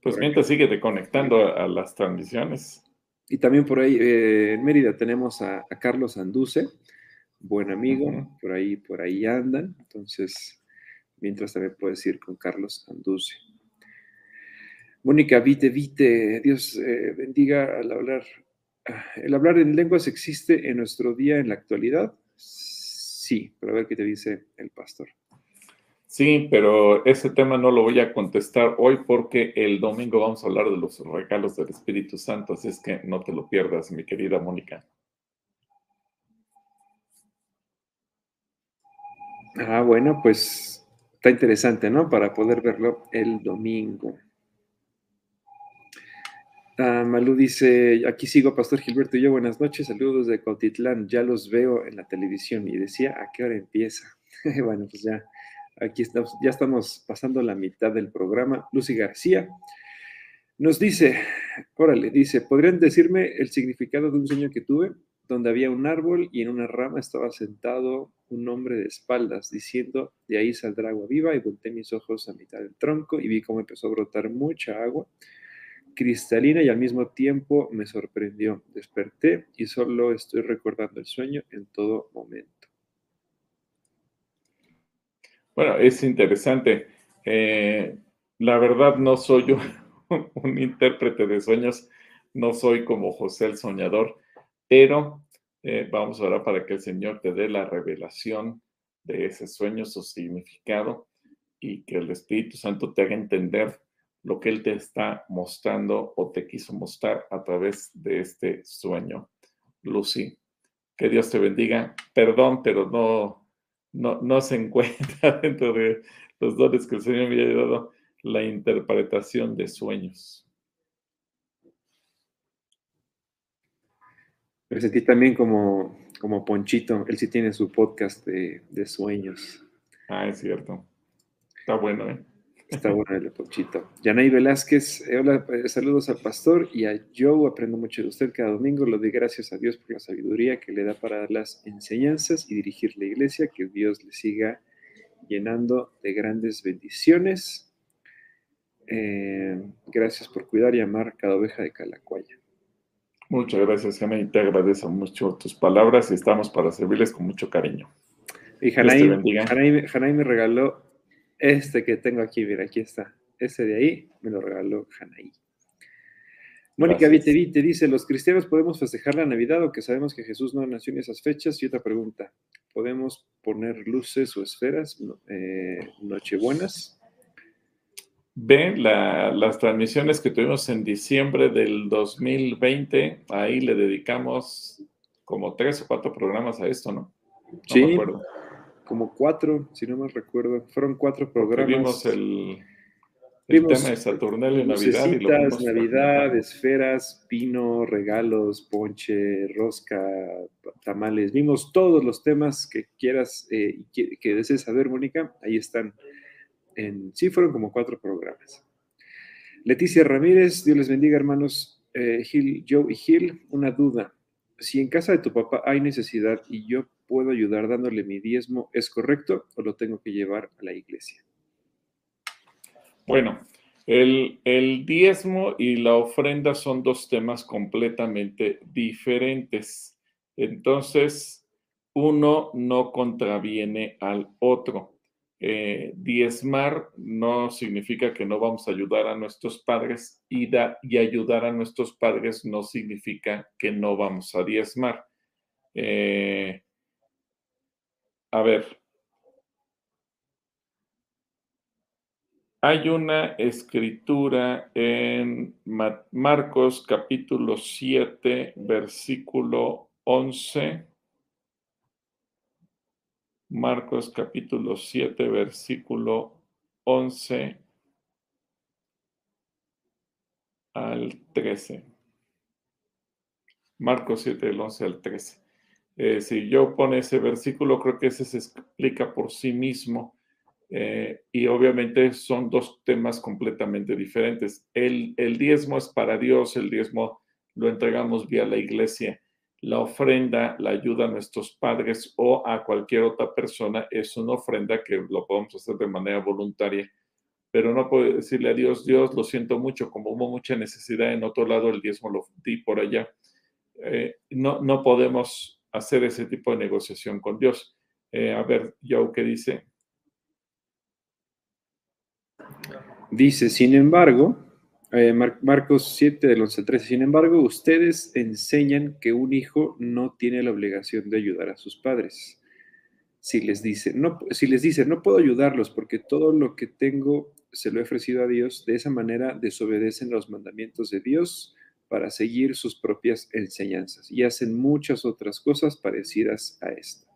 Pues mientras sigue conectando a las transmisiones. Y también por ahí, eh, en Mérida, tenemos a, Carlos Anduce, buen amigo, por ahí, por ahí andan. Entonces, mientras también puedes ir con Carlos Anduce. Mónica, vite, vite, Dios eh, bendiga al hablar. ¿El hablar en lenguas existe en nuestro día en la actualidad? Sí, pero a ver qué te dice el pastor. Sí, pero ese tema no lo voy a contestar hoy porque el domingo vamos a hablar de los regalos del Espíritu Santo, así es que no te lo pierdas, mi querida Mónica. Ah, bueno, pues está interesante, ¿no? Para poder verlo el domingo. Ah, Malú dice, aquí sigo, Pastor Gilberto y yo, buenas noches, saludos de Cautitlán, ya los veo en la televisión y decía, ¿a qué hora empieza? bueno, pues ya Aquí estamos, ya estamos pasando la mitad del programa. Lucy García nos dice, órale, dice, ¿podrían decirme el significado de un sueño que tuve? Donde había un árbol y en una rama estaba sentado un hombre de espaldas, diciendo, de ahí saldrá agua viva, y volteé mis ojos a mitad del tronco y vi cómo empezó a brotar mucha agua cristalina y al mismo tiempo me sorprendió. Desperté y solo estoy recordando el sueño en todo momento. Bueno, es interesante. Eh, la verdad no soy yo un intérprete de sueños, no soy como José el Soñador, pero Eh, vamos a orar para que el Señor te dé la revelación de ese sueño, su significado y que el Espíritu Santo te haga entender lo que Él te está mostrando o te quiso mostrar a través de este sueño. Lucy, que Dios te bendiga. Perdón, pero no, no, no se encuentra dentro de los dones que el Señor me ha dado la interpretación de sueños. Me sentí también como, como Ponchito, él sí tiene su podcast de, de sueños. Ah, es cierto. Está bueno, ¿eh? Está bueno el Ponchito. Yanay Velázquez, eh, hola, eh, saludos al pastor y a Joe, aprendo mucho de usted cada domingo, lo doy gracias a Dios por la sabiduría que le da para dar las enseñanzas y dirigir la iglesia, que Dios le siga llenando de grandes bendiciones. Eh, gracias por cuidar y amar cada oveja de Calacuaya. Muchas gracias, Jana, y te agradezco mucho tus palabras y estamos para servirles con mucho cariño. Y Hanay, me regaló este que tengo aquí, mira, aquí está. Ese de ahí me lo regaló Hanay. Mónica Vitevite dice, ¿los cristianos podemos festejar la Navidad o que sabemos que Jesús no nació en esas fechas? Y otra pregunta, ¿podemos poner luces o esferas eh, nochebuenas? Ven las transmisiones que tuvimos en diciembre del 2020, ahí le dedicamos como tres o cuatro programas a esto, ¿no? sí, como cuatro, si no me recuerdo. Fueron cuatro programas. Vimos el, tema de Saturnal y Navidad. Y Navidad, esferas, pino, regalos, ponche, rosca, tamales. Vimos todos los temas que quieras eh, y que desees saber, Mónica. Ahí están sí, fueron como cuatro programas. Leticia Ramírez, Dios les bendiga, hermanos eh, Gil, Joe y Gil. Una duda. Si en casa de tu papá hay necesidad y yo puedo ayudar dándole mi diezmo, ¿es correcto o lo tengo que llevar a la iglesia? Bueno, el, diezmo y la ofrenda son dos temas completamente diferentes. Entonces, uno no contraviene al otro. Eh, diezmar no significa que no vamos a ayudar a nuestros padres y, y ayudar a nuestros padres no significa que no vamos a diezmar. Eh, a ver, hay una escritura en Marcos capítulo 7, versículo 11 Marcos capítulo 7, versículo 11 al 13. Marcos 7, del 11 al 13. Eh, si yo pone ese versículo, creo que ese se explica por sí mismo. Eh, y obviamente son dos temas completamente diferentes. El, el diezmo es para Dios, el diezmo lo entregamos vía la iglesia la ofrenda, la ayuda a nuestros padres o a cualquier otra persona es una ofrenda que lo podemos hacer de manera voluntaria, pero no puedo decirle a Dios, Dios, lo siento mucho, como hubo mucha necesidad en otro lado, el diezmo lo di por allá. Eh, no, no podemos hacer ese tipo de negociación con Dios. Eh, a ver, Joe, ¿qué dice? Dice, sin embargo, eh, Marcos 7 del 11 al 13. Sin embargo, ustedes enseñan que un hijo no tiene la obligación de ayudar a sus padres. Si les dice, no, si les dice, no puedo ayudarlos porque todo lo que tengo se lo he ofrecido a Dios, de esa manera desobedecen los mandamientos de Dios para seguir sus propias enseñanzas y hacen muchas otras cosas parecidas a esta.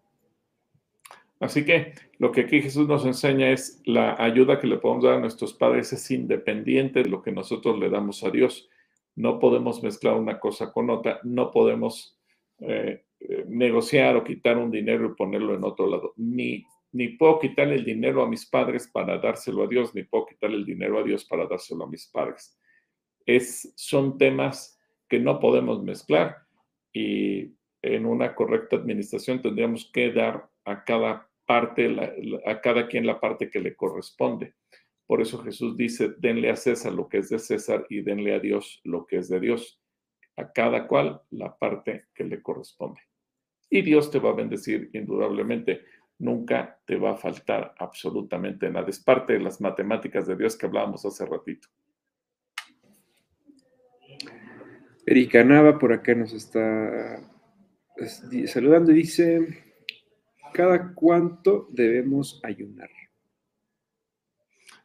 Así que lo que aquí Jesús nos enseña es la ayuda que le podemos dar a nuestros padres es independiente de lo que nosotros le damos a Dios. No podemos mezclar una cosa con otra, no podemos eh, eh, negociar o quitar un dinero y ponerlo en otro lado. Ni, ni puedo quitarle el dinero a mis padres para dárselo a Dios, ni puedo quitarle el dinero a Dios para dárselo a mis padres. Son temas que no podemos mezclar y en una correcta administración tendríamos que dar a cada parte, a cada quien la parte que le corresponde. Por eso Jesús dice, denle a César lo que es de César y denle a Dios lo que es de Dios. A cada cual la parte que le corresponde. Y Dios te va a bendecir indudablemente. Nunca te va a faltar absolutamente nada. Es parte de las matemáticas de Dios que hablábamos hace ratito. Erika Nava por acá nos está saludando, dice, ¿cada cuánto debemos ayunar?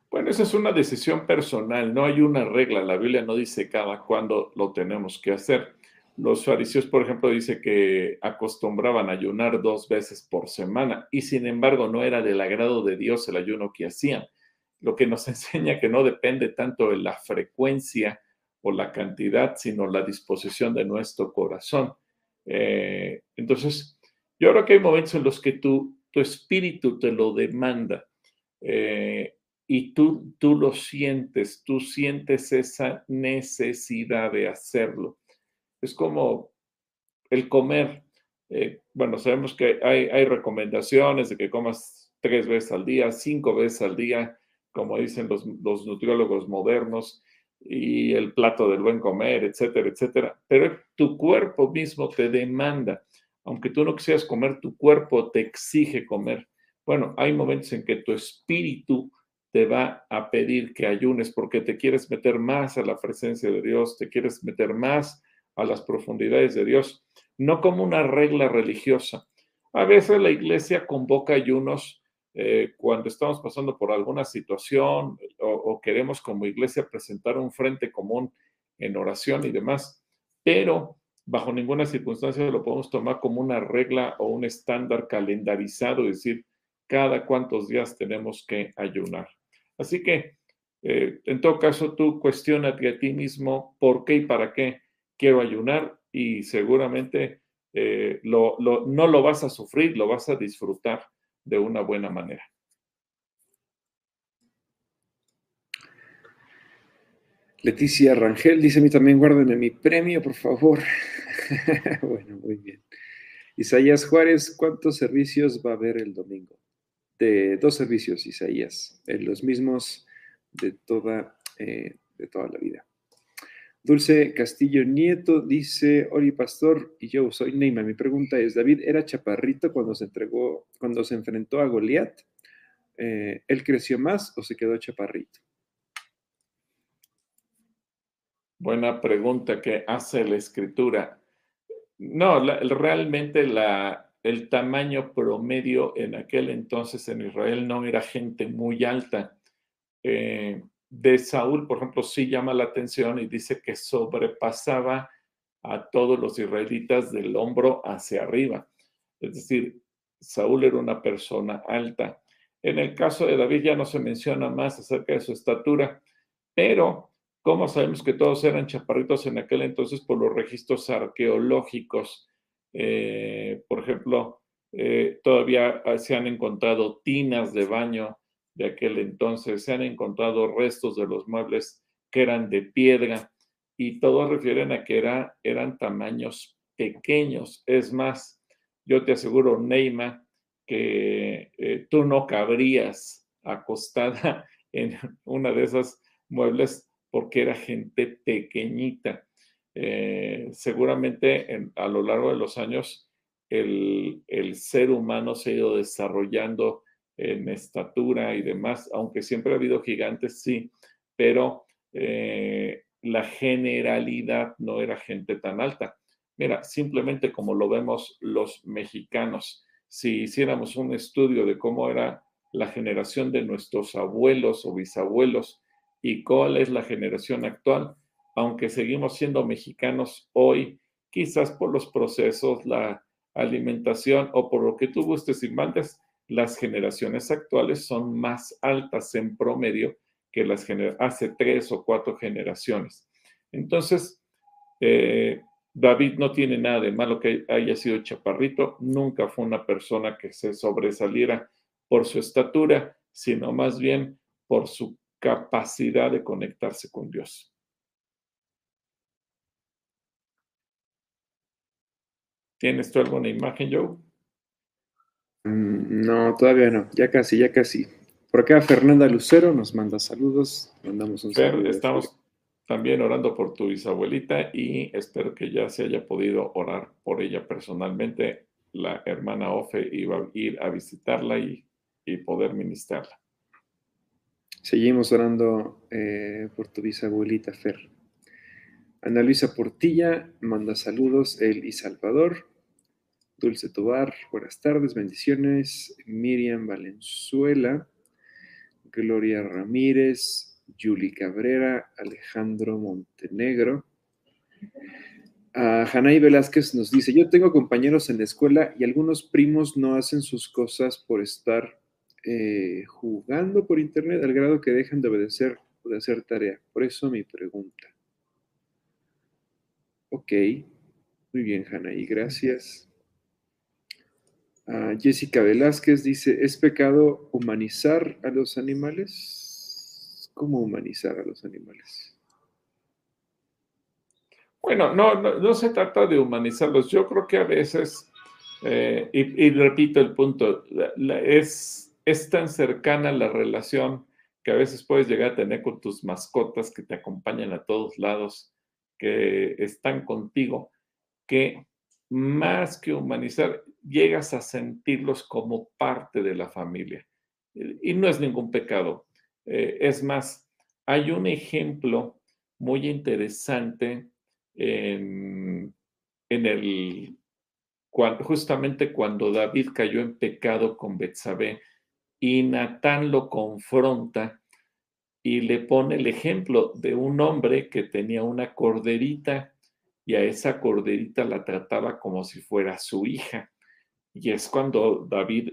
Bueno, esa es una decisión personal, no hay una regla, la Biblia no dice cada cuándo lo tenemos que hacer. Los fariseos, por ejemplo, dice que acostumbraban a ayunar dos veces por semana y sin embargo no era del agrado de Dios el ayuno que hacían, lo que nos enseña que no depende tanto de la frecuencia o la cantidad, sino la disposición de nuestro corazón. Eh, entonces, yo creo que hay momentos en los que tu, tu espíritu te lo demanda eh, y tú, tú lo sientes, tú sientes esa necesidad de hacerlo. Es como el comer. Eh, bueno, sabemos que hay, hay recomendaciones de que comas tres veces al día, cinco veces al día, como dicen los, los nutriólogos modernos, y el plato del buen comer, etcétera, etcétera. Pero tu cuerpo mismo te demanda, aunque tú no quisieras comer, tu cuerpo te exige comer. Bueno, hay momentos en que tu espíritu te va a pedir que ayunes porque te quieres meter más a la presencia de Dios, te quieres meter más a las profundidades de Dios, no como una regla religiosa. A veces la iglesia convoca ayunos eh, cuando estamos pasando por alguna situación o, queremos como iglesia presentar un frente común en oración y demás, pero bajo ninguna circunstancia lo podemos tomar como una regla o un estándar calendarizado, es decir, cada cuántos días tenemos que ayunar. Así que, eh, en todo caso, tú cuestionate a ti mismo por qué y para qué quiero ayunar y seguramente eh, no lo vas a sufrir, lo vas a disfrutar de una buena manera. Leticia Rangel dice a mí también guárdenme mi premio, por favor. bueno, muy bien. Isaías Juárez, ¿cuántos servicios va a haber el domingo? De dos servicios, Isaías, en los mismos de toda, eh, de toda la vida. Dulce Castillo Nieto dice, Ori Pastor, y yo soy Neymar. Mi pregunta es, ¿David era chaparrito cuando se entregó, cuando se enfrentó a Goliat? Eh, ¿Él creció más o se quedó chaparrito? Buena pregunta que hace la escritura. No, realmente la, el tamaño promedio en aquel entonces en Israel no era gente muy alta. Eh, de Saúl, por ejemplo, sí llama la atención y dice que sobrepasaba a todos los israelitas del hombro hacia arriba. Es decir, Saúl era una persona alta. En el caso de David ya no se menciona más acerca de su estatura, pero ¿cómo sabemos que todos eran chaparritos en aquel entonces por los registros arqueológicos? Eh, por ejemplo, eh, todavía se han encontrado tinas de baño de aquel entonces. Se han encontrado restos de los muebles que eran de piedra y todos refieren a que era, eran tamaños pequeños. Es más, yo te aseguro, Neima, que eh, tú no cabrías acostada en una de esas muebles porque era gente pequeñita. Eh, seguramente a lo largo de los años el, el ser humano se ha ido desarrollando en estatura y demás, aunque siempre ha habido gigantes, sí, pero eh, la generalidad no era gente tan alta. Mira, simplemente como lo vemos los mexicanos, si hiciéramos un estudio de cómo era la generación de nuestros abuelos o bisabuelos y cuál es la generación actual, aunque seguimos siendo mexicanos hoy, quizás por los procesos, la alimentación o por lo que tú gustes y mandes, las generaciones actuales son más altas en promedio que las hace tres o cuatro generaciones. Entonces, eh, David no tiene nada de malo que haya sido chaparrito, nunca fue una persona que se sobresaliera por su estatura, sino más bien por su capacidad de conectarse con Dios. ¿Tienes tú alguna imagen, Joe? Mm, no, todavía no, ya casi, ya casi. Por acá Fernanda Lucero nos manda saludos, mandamos un saludo. Estamos también orando por tu bisabuelita y espero que ya se haya podido orar por ella personalmente. La hermana Ofe iba a ir a visitarla y, poder ministrarla. Seguimos orando eh, por tu bisabuelita Fer. Ana Luisa Portilla manda saludos, él y Salvador. Dulce Tobar, buenas tardes, bendiciones. Miriam Valenzuela, Gloria Ramírez, Yuli Cabrera, Alejandro Montenegro. Uh, Hanay Velázquez nos dice, yo tengo compañeros en la escuela y algunos primos no hacen sus cosas por estar eh, jugando por internet al grado que dejan de obedecer o de hacer tarea. Por eso mi pregunta. Ok, muy bien, Hanay, gracias. Jessica Velázquez dice, ¿es pecado humanizar a los animales? ¿Cómo humanizar a los animales? Bueno, no, no, se trata de humanizarlos. Yo creo que a veces, eh, y, repito el punto, es, es tan cercana la relación que a veces puedes llegar a tener con tus mascotas que te acompañan a todos lados, que están contigo, que más que humanizar, llegas a sentirlos como parte de la familia. Y no es ningún pecado. Eh, es más, hay un ejemplo muy interesante en, el, justamente cuando David cayó en pecado con Betsabé y Natán lo confronta y le pone el ejemplo de un hombre que tenía una corderita y a esa corderita la trataba como si fuera su hija. Y es cuando David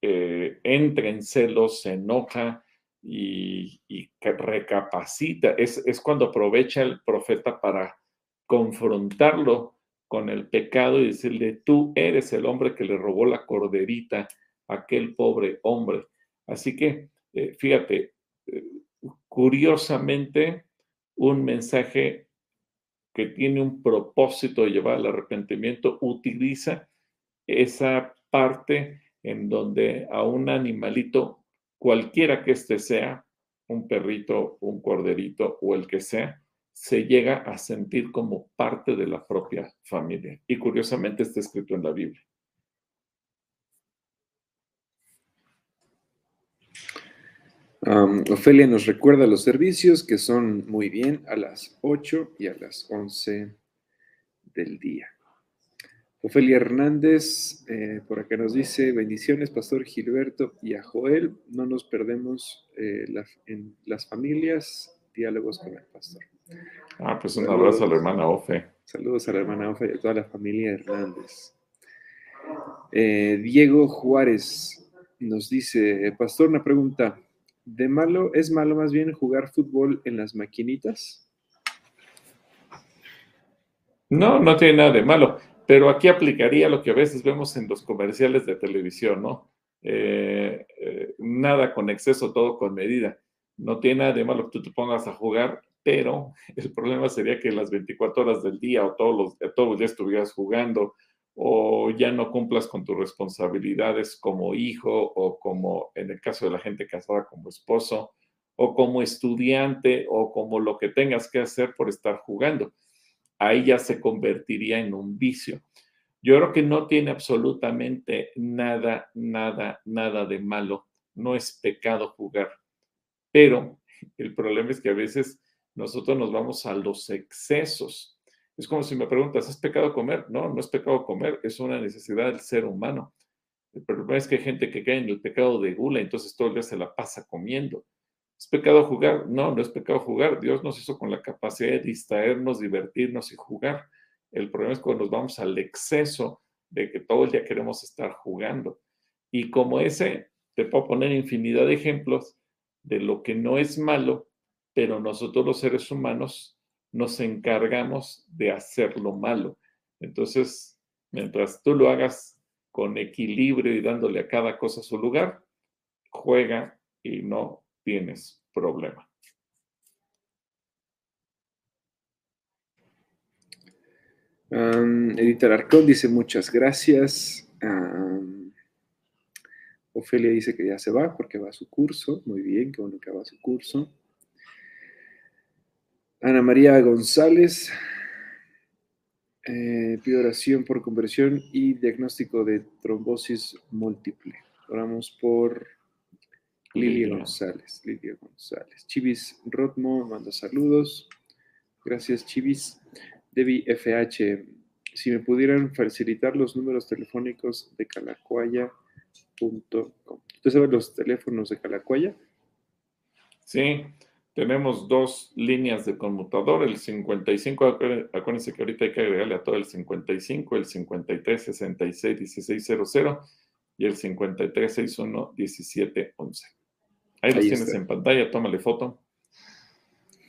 eh, entra en celos, se enoja y, recapacita. Es, es cuando aprovecha el profeta para confrontarlo con el pecado y decirle, tú eres el hombre que le robó la corderita a aquel pobre hombre. Así que, eh, fíjate, eh, curiosamente, un mensaje que tiene un propósito de llevar al arrepentimiento utiliza esa parte en donde a un animalito, cualquiera que éste sea, un perrito, un corderito o el que sea, se llega a sentir como parte de la propia familia. Y curiosamente está escrito en la Biblia. Ofelia nos recuerda los servicios que son muy bien a las 8 y a las 11 del día. Ofelia Hernández, eh, por acá nos dice, bendiciones, Pastor Gilberto y a Joel, no nos perdemos eh, en las familias, diálogos con el pastor. Ah, pues un abrazo a la hermana Ofe. Saludos a la hermana Ofe y a toda la familia Hernández. Eh, Diego Juárez nos dice, pastor, una pregunta. ¿De malo, es malo más bien jugar fútbol en las maquinitas? No, no tiene nada de malo, pero aquí aplicaría lo que a veces vemos en los comerciales de televisión, ¿no? Eh, eh, nada con exceso, todo con medida. No tiene nada de malo que tú te pongas a jugar pero el problema sería que las 24 horas del día o todos los, todos los días estuvieras jugando o ya no cumplas con tus responsabilidades como hijo o como en el caso de la gente casada como esposo o como estudiante o como lo que tengas que hacer por estar jugando. Ahí ya se convertiría en un vicio. Yo creo que no tiene absolutamente nada, nada, nada de malo. No es pecado jugar. Pero el problema es que a veces nosotros nos vamos a los excesos. Es como si me preguntas, ¿es pecado comer? No, no es pecado comer, es una necesidad del ser humano. El problema es que hay gente que cae en el pecado de gula, entonces todo el día se la pasa comiendo. ¿Es pecado jugar? No, no es pecado jugar. Dios nos hizo con la capacidad de distraernos, divertirnos y jugar. El problema es cuando nos vamos al exceso de que todo el día queremos estar jugando. Y como ese, te puedo poner infinidad de ejemplos de lo que no es malo pero nosotros los seres humanos nos encargamos de hacer lo malo. Entonces, mientras tú lo hagas con equilibrio y dándole a cada cosa su lugar, juega y no tienes problema. Um, Edita Arcón dice muchas gracias. Ofelia dice que ya se va porque va a su curso. Muy bien, que bueno que va a su curso. Ana María González, eh, oración por conversión y diagnóstico de trombosis múltiple. Oramos por Lilia González. Lilia González. Chivis Rotmo manda saludos. Gracias, Chivis. Debbie FH. si me pudieran facilitar los números telefónicos de calacuaya.com. ¿Usted sabe los teléfonos de Calacuaya? Sí, tenemos dos líneas de conmutador, el 55, acuérdense que ahorita hay que agregarle a todo el 55, el 53 66 1600 y el 53 61 17 11. Ahí, los tienes en pantalla, tómale foto.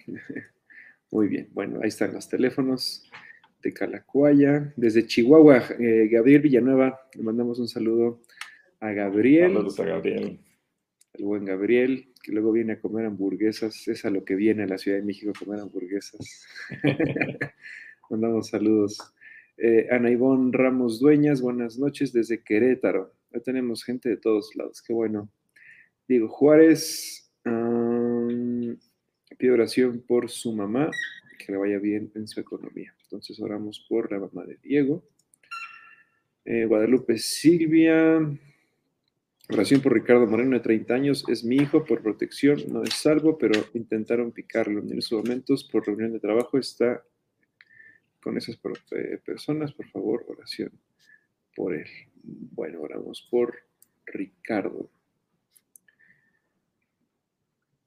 Muy bien, bueno, ahí están los teléfonos de Calacuaya. Desde Chihuahua, eh, Gabriel Villanueva, le mandamos un saludo a Gabriel. Saludos a Gabriel. El buen Gabriel, que luego viene a comer hamburguesas. Es a lo que viene a la Ciudad de México a comer hamburguesas. mandamos saludos. Eh, Ana Ivonne Ramos Dueñas, buenas noches desde Querétaro. Ya tenemos gente de todos lados, qué bueno. Diego Juárez, pide oración por su mamá, que le vaya bien en su economía. Entonces oramos por la mamá de Diego. Eh, Guadalupe Silvia, oración por Ricardo Moreno de 30 años, es mi hijo por protección, no es salvo, pero intentaron picarlo. En esos momentos, por reunión de trabajo, está con esas eh, personas, por favor, oración por él. Bueno, oramos por Ricardo. Ah,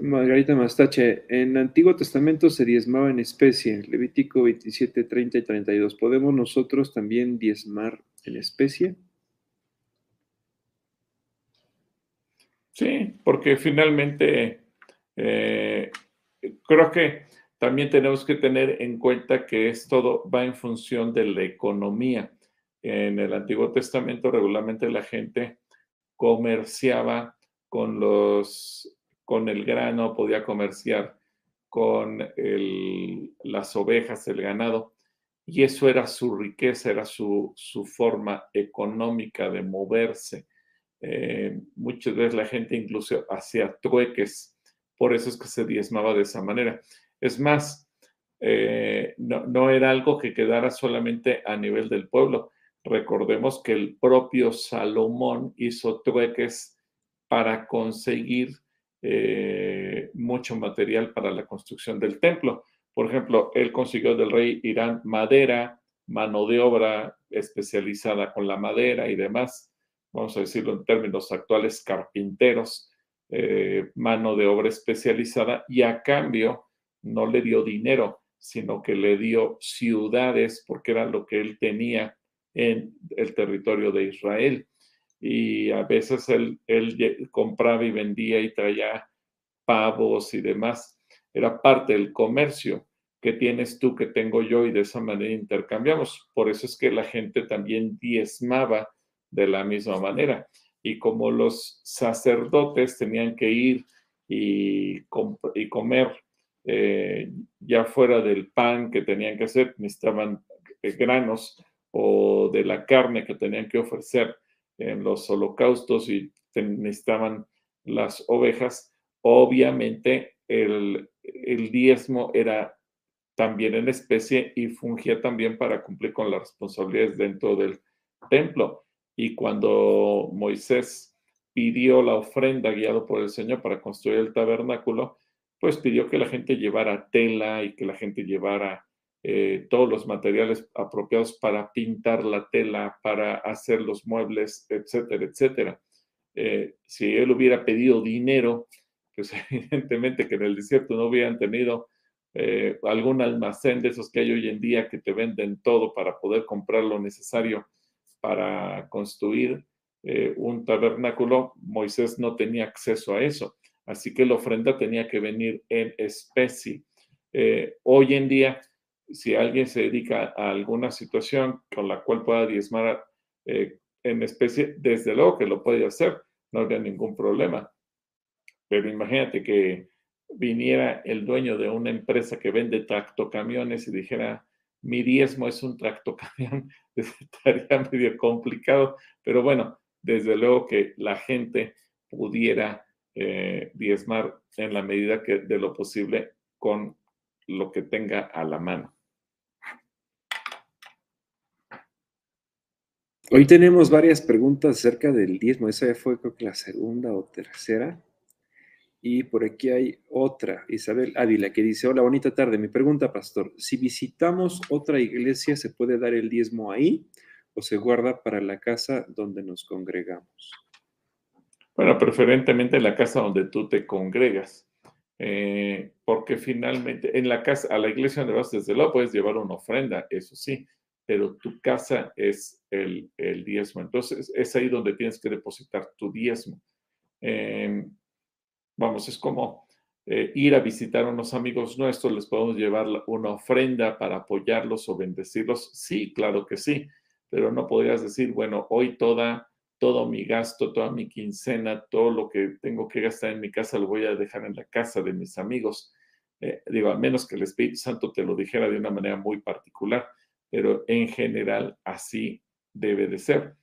Margarita Mastache, en Antiguo Testamento se diezmaba en especie, Levítico 27, 30 y 32. ¿Podemos nosotros también diezmar en especie? Sí, porque finalmente eh, creo que también tenemos que tener en cuenta que es todo va en función de la economía. En el Antiguo Testamento regularmente la gente comerciaba con los con el grano, podía comerciar con las ovejas, el ganado, y eso era su riqueza, era su, forma económica de moverse. Eh, muchas veces la gente incluso hacía trueques, por eso es que se diezmaba de esa manera. Es más, eh, no, no, era algo que quedara solamente a nivel del pueblo. Recordemos que el propio Salomón hizo trueques para conseguir eh, mucho material para la construcción del templo. Por ejemplo, él consiguió del rey Irán madera, mano de obra especializada con la madera y demás, vamos a decirlo en términos actuales, carpinteros, eh, mano de obra especializada, y a cambio no le dio dinero, sino que le dio ciudades, porque era lo que él tenía en el territorio de Israel y a veces él, compraba y vendía y traía pavos y demás. Era parte del comercio que tienes tú, que tengo yo, y de esa manera intercambiamos. Por eso es que la gente también diezmaba de la misma manera. Y como los sacerdotes tenían que ir y, y comer eh, ya fuera del pan que tenían que hacer, necesitaban eh, granos o de la carne que tenían que ofrecer en los holocaustos y necesitaban las ovejas, obviamente el, diezmo era también en especie y fungía también para cumplir con las responsabilidades dentro del templo. Y cuando Moisés pidió la ofrenda guiado por el Señor para construir el tabernáculo, pues pidió que la gente llevara tela y que la gente llevara eh, todos los materiales apropiados para pintar la tela, para hacer los muebles, etcétera, etcétera. Eh, si él hubiera pedido dinero, pues evidentemente que en el desierto no hubieran tenido eh, algún almacén de esos que hay hoy en día que te venden todo para poder comprar lo necesario para construir un tabernáculo, Moisés no tenía acceso a eso. Así que la ofrenda tenía que venir en especie. hoy en día si alguien se dedica a alguna situación con la cual pueda diezmar eh, en especie, desde luego que lo puede hacer, no habría ningún problema. Pero imagínate que viniera el dueño de una empresa que vende tractocamiones y dijera, mi diezmo es un tractocamión, estaría medio complicado, pero bueno, desde luego que la gente pudiera eh, diezmar en la medida que de lo posible con lo que tenga a la mano. Hoy tenemos varias preguntas acerca del diezmo. Esa ya fue creo que la segunda o tercera. Y por aquí hay otra, Isabel Ávila, que dice, hola, bonita tarde. Mi pregunta, pastor, si visitamos otra iglesia, ¿se puede dar el diezmo ahí o se guarda para la casa donde nos congregamos? Bueno, preferentemente en la casa donde tú te congregas, eh, porque finalmente en la casa, a la iglesia donde vas desde luego puedes llevar una ofrenda, eso sí, pero tu casa es el, diezmo. Entonces es ahí donde tienes que depositar tu diezmo. Em, vamos, es como eh, ir a visitar a unos amigos nuestros, les podemos llevar una ofrenda para apoyarlos o bendecirlos. Sí, claro que sí, pero no podrías decir, bueno, hoy toda, todo mi gasto, toda mi quincena, todo lo que tengo que gastar en mi casa lo voy a dejar en la casa de mis amigos. Eh, digo, al menos que el Espíritu Santo te lo dijera de una manera muy particular, pero en general así debe de ser.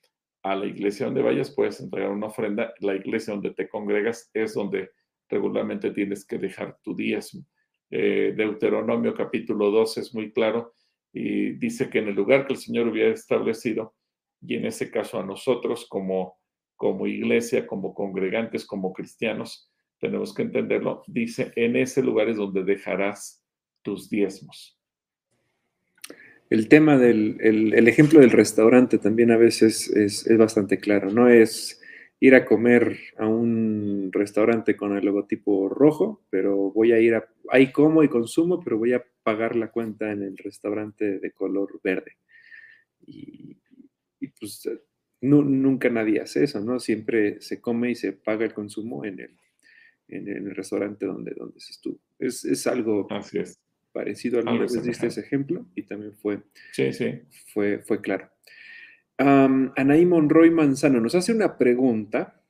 A la iglesia donde vayas puedes entregar una ofrenda, la iglesia donde te congregas es donde regularmente tienes que dejar tu diezmo. Eh, Deuteronomio capítulo 2 es muy claro y dice que en el lugar que el Señor hubiera establecido, y en ese caso a nosotros como, como iglesia, como congregantes, como cristianos, tenemos que entenderlo, dice, en ese lugar es donde dejarás tus diezmos. El tema del el, ejemplo del restaurante también a veces es, es bastante claro, no es ir a comer a un restaurante con el logotipo rojo, pero voy a ir a, ahí como y consumo, pero voy a pagar la cuenta en el restaurante de color verde. Y, pues nunca nadie hace eso, ¿no? Siempre se come y se paga el consumo en el, en el restaurante donde, donde se estuvo. Es, es algo parecido al mío, diste ese ejemplo y también fue, sí, sí. fue, fue claro. Anaí Monroy Manzano nos hace una pregunta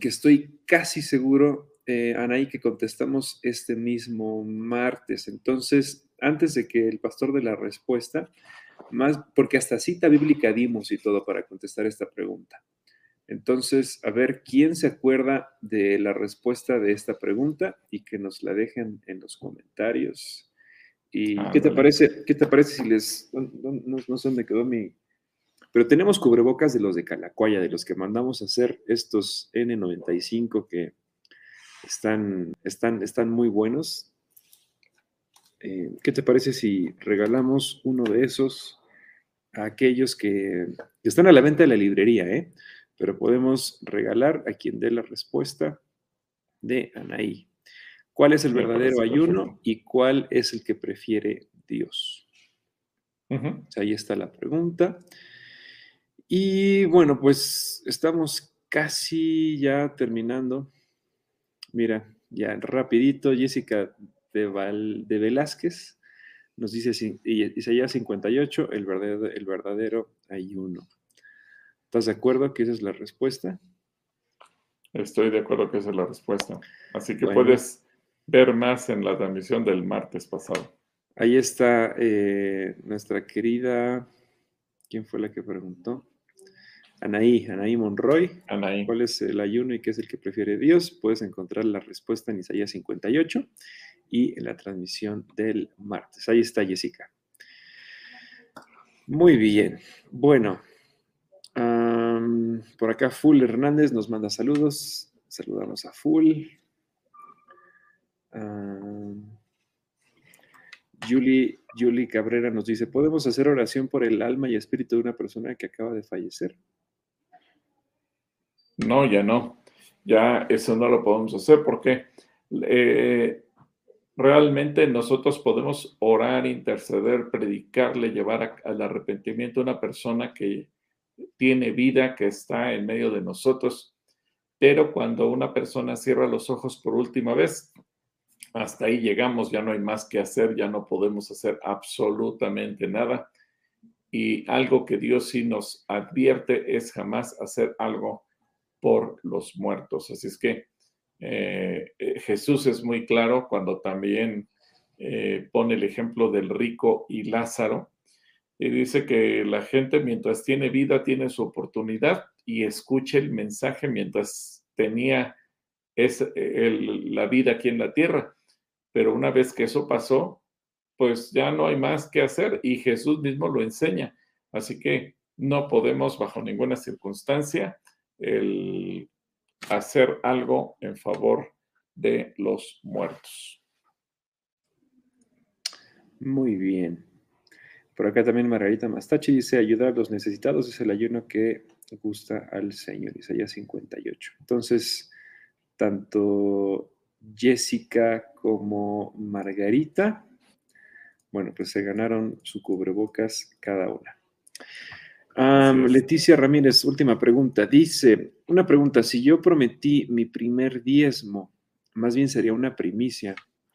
que estoy casi seguro, eh, Anaí, que contestamos este mismo martes. Entonces, antes de que el pastor de la respuesta, más, porque hasta cita bíblica dimos y todo para contestar esta pregunta. Entonces, a ver, ¿quién se acuerda de la respuesta de esta pregunta y que nos la dejen en los comentarios? ¿Y ah, qué te parece? ¿Qué te parece si les no, no sé dónde quedó mi pero tenemos cubrebocas de los de Calacuaya, de los que mandamos a hacer estos N95 que están, están, están muy buenos. Eh, ¿Qué te parece si regalamos uno de esos a aquellos que, están a la venta en la librería, eh? Pero podemos regalar a quien dé la respuesta de Anaí. ¿Cuál es el verdadero ayuno y cuál es el que prefiere Dios? ahí está la pregunta. Y bueno, pues estamos casi ya terminando. Mira, ya rapidito, Jessica de, de Velázquez nos dice Isaías 58, el verdadero, el verdadero ayuno. ¿Estás de acuerdo que esa es la respuesta? Estoy de acuerdo que esa es la respuesta. Así que puedes ver más en la transmisión del martes pasado. Ahí está eh, nuestra querida, ¿quién fue la que preguntó? Anaí, Anaí Monroy. Anaí. ¿Cuál es el ayuno y qué es el que prefiere Dios? Puedes encontrar la respuesta en Isaías 58 y en la transmisión del martes. Ahí está Jessica. Muy bien. Bueno, por acá Full Hernández nos manda saludos. Saludamos a Full. Julie, Julie Cabrera nos dice, ¿podemos hacer oración por el alma y espíritu de una persona que acaba de fallecer? No, ya no. Ya eso no lo podemos hacer porque eh, realmente nosotros podemos orar, interceder, predicarle, llevar al arrepentimiento a una persona que tiene vida, que está en medio de nosotros. Pero cuando una persona cierra los ojos por última vez, hasta ahí llegamos, ya no hay más que hacer, ya no podemos hacer absolutamente nada. Y algo que Dios sí nos advierte es jamás hacer algo por los muertos. Así es que eh, eh, Jesús es muy claro cuando también eh, pone el ejemplo del rico y Lázaro. Y dice que la gente mientras tiene vida tiene su oportunidad y escuche el mensaje mientras tenía es, la vida aquí en la tierra. Pero una vez que eso pasó, pues ya no hay más que hacer y Jesús mismo lo enseña. Así que no podemos bajo ninguna circunstancia el hacer algo en favor de los muertos. Muy bien. Por acá también Margarita Mastachi dice, ayudar a los necesitados es el ayuno que gusta al Señor, Isaías 58. Entonces, tanto Jessica como Margarita, bueno, pues se ganaron su cubrebocas cada una. Leticia Ramírez, última pregunta. Dice, una pregunta, si yo prometí mi primer diezmo, más bien sería una primicia,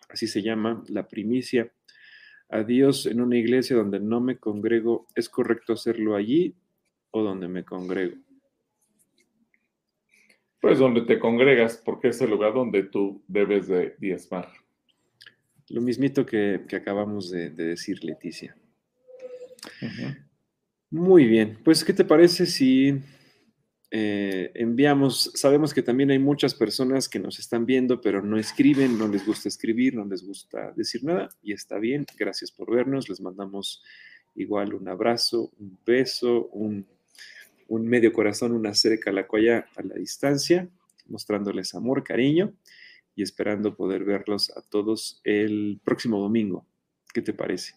así se llama, la primicia, a Dios en una iglesia donde no me congrego, ¿es correcto hacerlo allí o donde me congrego? Pues donde te congregas, porque es el lugar donde tú debes de diezmar. Lo mismito que, acabamos de, decir, Leticia. Muy bien, pues ¿qué te parece si eh, enviamos, sabemos que también hay muchas personas que nos están viendo, pero no escriben, no les gusta escribir, no les gusta decir nada, y está bien, gracias por vernos, les mandamos igual un abrazo, un beso, un, medio corazón, una cerca a la cuaya a la distancia, mostrándoles amor, cariño y esperando poder verlos a todos el próximo domingo. ¿Qué te parece?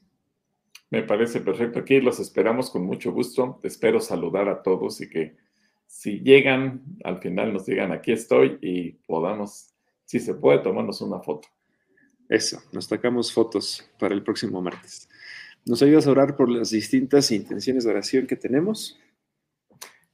Me parece perfecto. Aquí los esperamos con mucho gusto. Espero saludar a todos y que si llegan, al final nos digan, aquí estoy y podamos, si se puede, tomarnos una foto. Eso, nos sacamos fotos para el próximo martes. ¿Nos ayudas a orar por las distintas intenciones de oración que tenemos?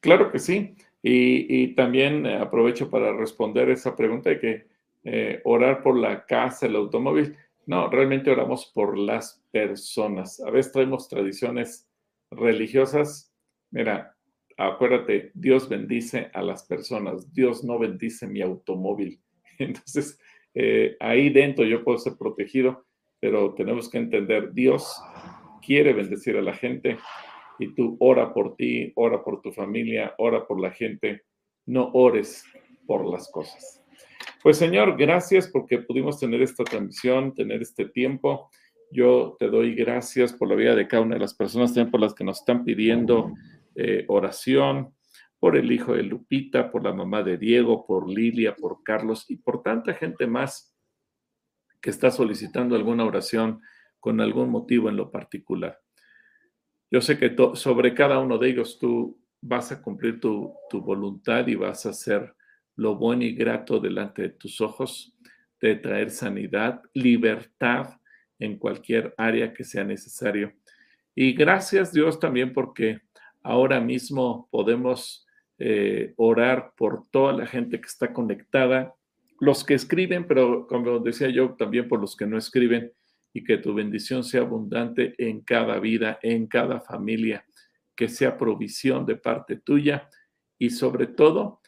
Claro que sí. Y, también aprovecho para responder esa pregunta de que eh, orar por la casa, el automóvil. No, realmente oramos por las personas. A veces traemos tradiciones religiosas. Mira, acuérdate, Dios bendice a las personas, Dios no bendice mi automóvil. Entonces, eh, ahí dentro yo puedo ser protegido, pero tenemos que entender, Dios quiere bendecir a la gente y tú ora por ti, ora por tu familia, ora por la gente, no ores por las cosas. Pues Señor, gracias porque pudimos tener esta transmisión, tener este tiempo. Yo te doy gracias por la vida de cada una de las personas, también por las que nos están pidiendo eh, oración, por el hijo de Lupita, por la mamá de Diego, por Lilia, por Carlos y por tanta gente más que está solicitando alguna oración con algún motivo en lo particular. Yo sé que sobre cada uno de ellos tú vas a cumplir tu, tu voluntad y vas a hacer lo bueno y grato delante de tus ojos, de traer sanidad, libertad en cualquier área que sea necesario. Y gracias Dios también porque Ahora mismo podemos eh, orar por toda la gente que está conectada, los que escriben, pero como decía yo, también por los que no escriben, y que tu bendición sea abundante en cada vida, en cada familia, que sea provisión de parte tuya y sobre todo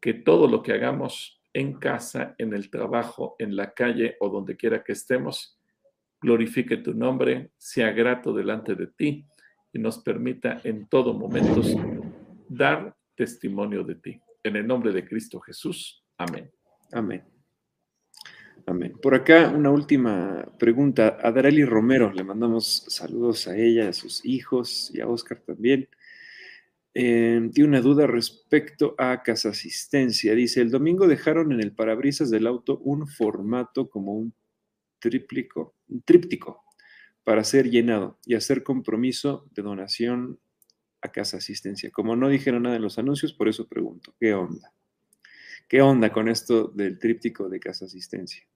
que todo lo que hagamos en casa, en el trabajo, en la calle o donde quiera que estemos, glorifique tu nombre, sea grato delante de ti y nos permita en todo momento dar testimonio de ti. En el nombre de Cristo Jesús. Amén. Amén. Amén. Por acá una última pregunta. A Darely Romero, le mandamos saludos a ella, a sus hijos y a Oscar también. Eh, tiene una duda respecto a casa asistencia. Dice, el domingo dejaron en el parabrisas del auto un formato como un tríplico, un tríptico para ser llenado y hacer compromiso de donación a Casa Asistencia. Como no dijeron nada en los anuncios, por eso pregunto, ¿qué onda? ¿Qué onda con esto del tríptico de Casa Asistencia?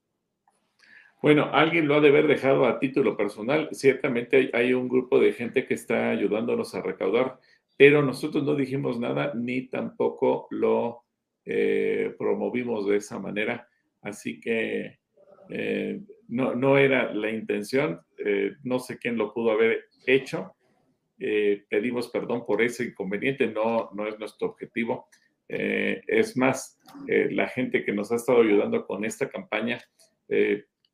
Bueno, alguien lo ha de haber dejado a título personal. Ciertamente hay, un grupo de gente que está ayudándonos a recaudar, pero nosotros no dijimos nada ni tampoco lo eh, promovimos de esa manera. Así que eh, no, no, era la intención, eh, no sé quién lo pudo haber hecho. Eh, pedimos perdón por ese inconveniente, no, no es nuestro objetivo. es más, la gente que nos ha estado ayudando con esta campaña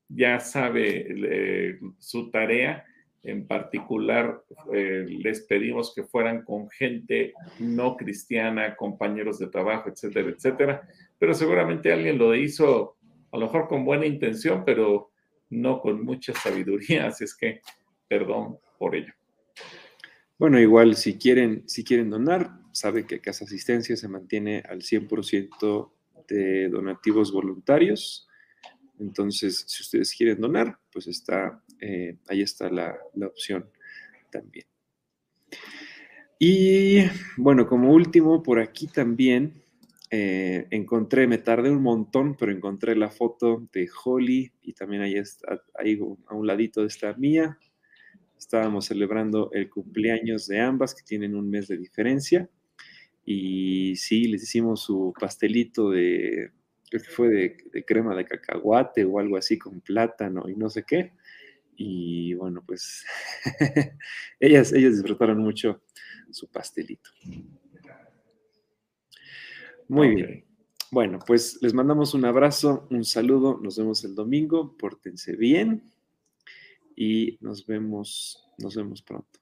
ya sabe su tarea. En particular, les pedimos que fueran con gente no cristiana, compañeros de trabajo, etcétera, etcétera. Pero seguramente alguien lo hizo a lo mejor con buena intención, pero no con mucha sabiduría, así es que perdón por ello. Bueno, igual si quieren, si quieren donar, sabe que Casa Asistencia se mantiene al 100% de donativos voluntarios. Entonces, si ustedes quieren donar, pues está, eh, ahí está la, opción también. Y bueno, como último, por aquí también eh, encontré, me tardé un montón, pero encontré la foto de Holly y también ahí está, ahí a un ladito de esta mía. Estábamos celebrando el cumpleaños de ambas, que tienen un mes de diferencia. Y sí, les hicimos su pastelito de, creo que fue de, crema de cacahuate o algo así con plátano y no sé qué. Y bueno, pues ellas, ellas disfrutaron mucho su pastelito. Muy bien. Bueno, pues les mandamos un abrazo, un saludo, nos vemos el domingo, pórtense bien y nos vemos, nos vemos pronto.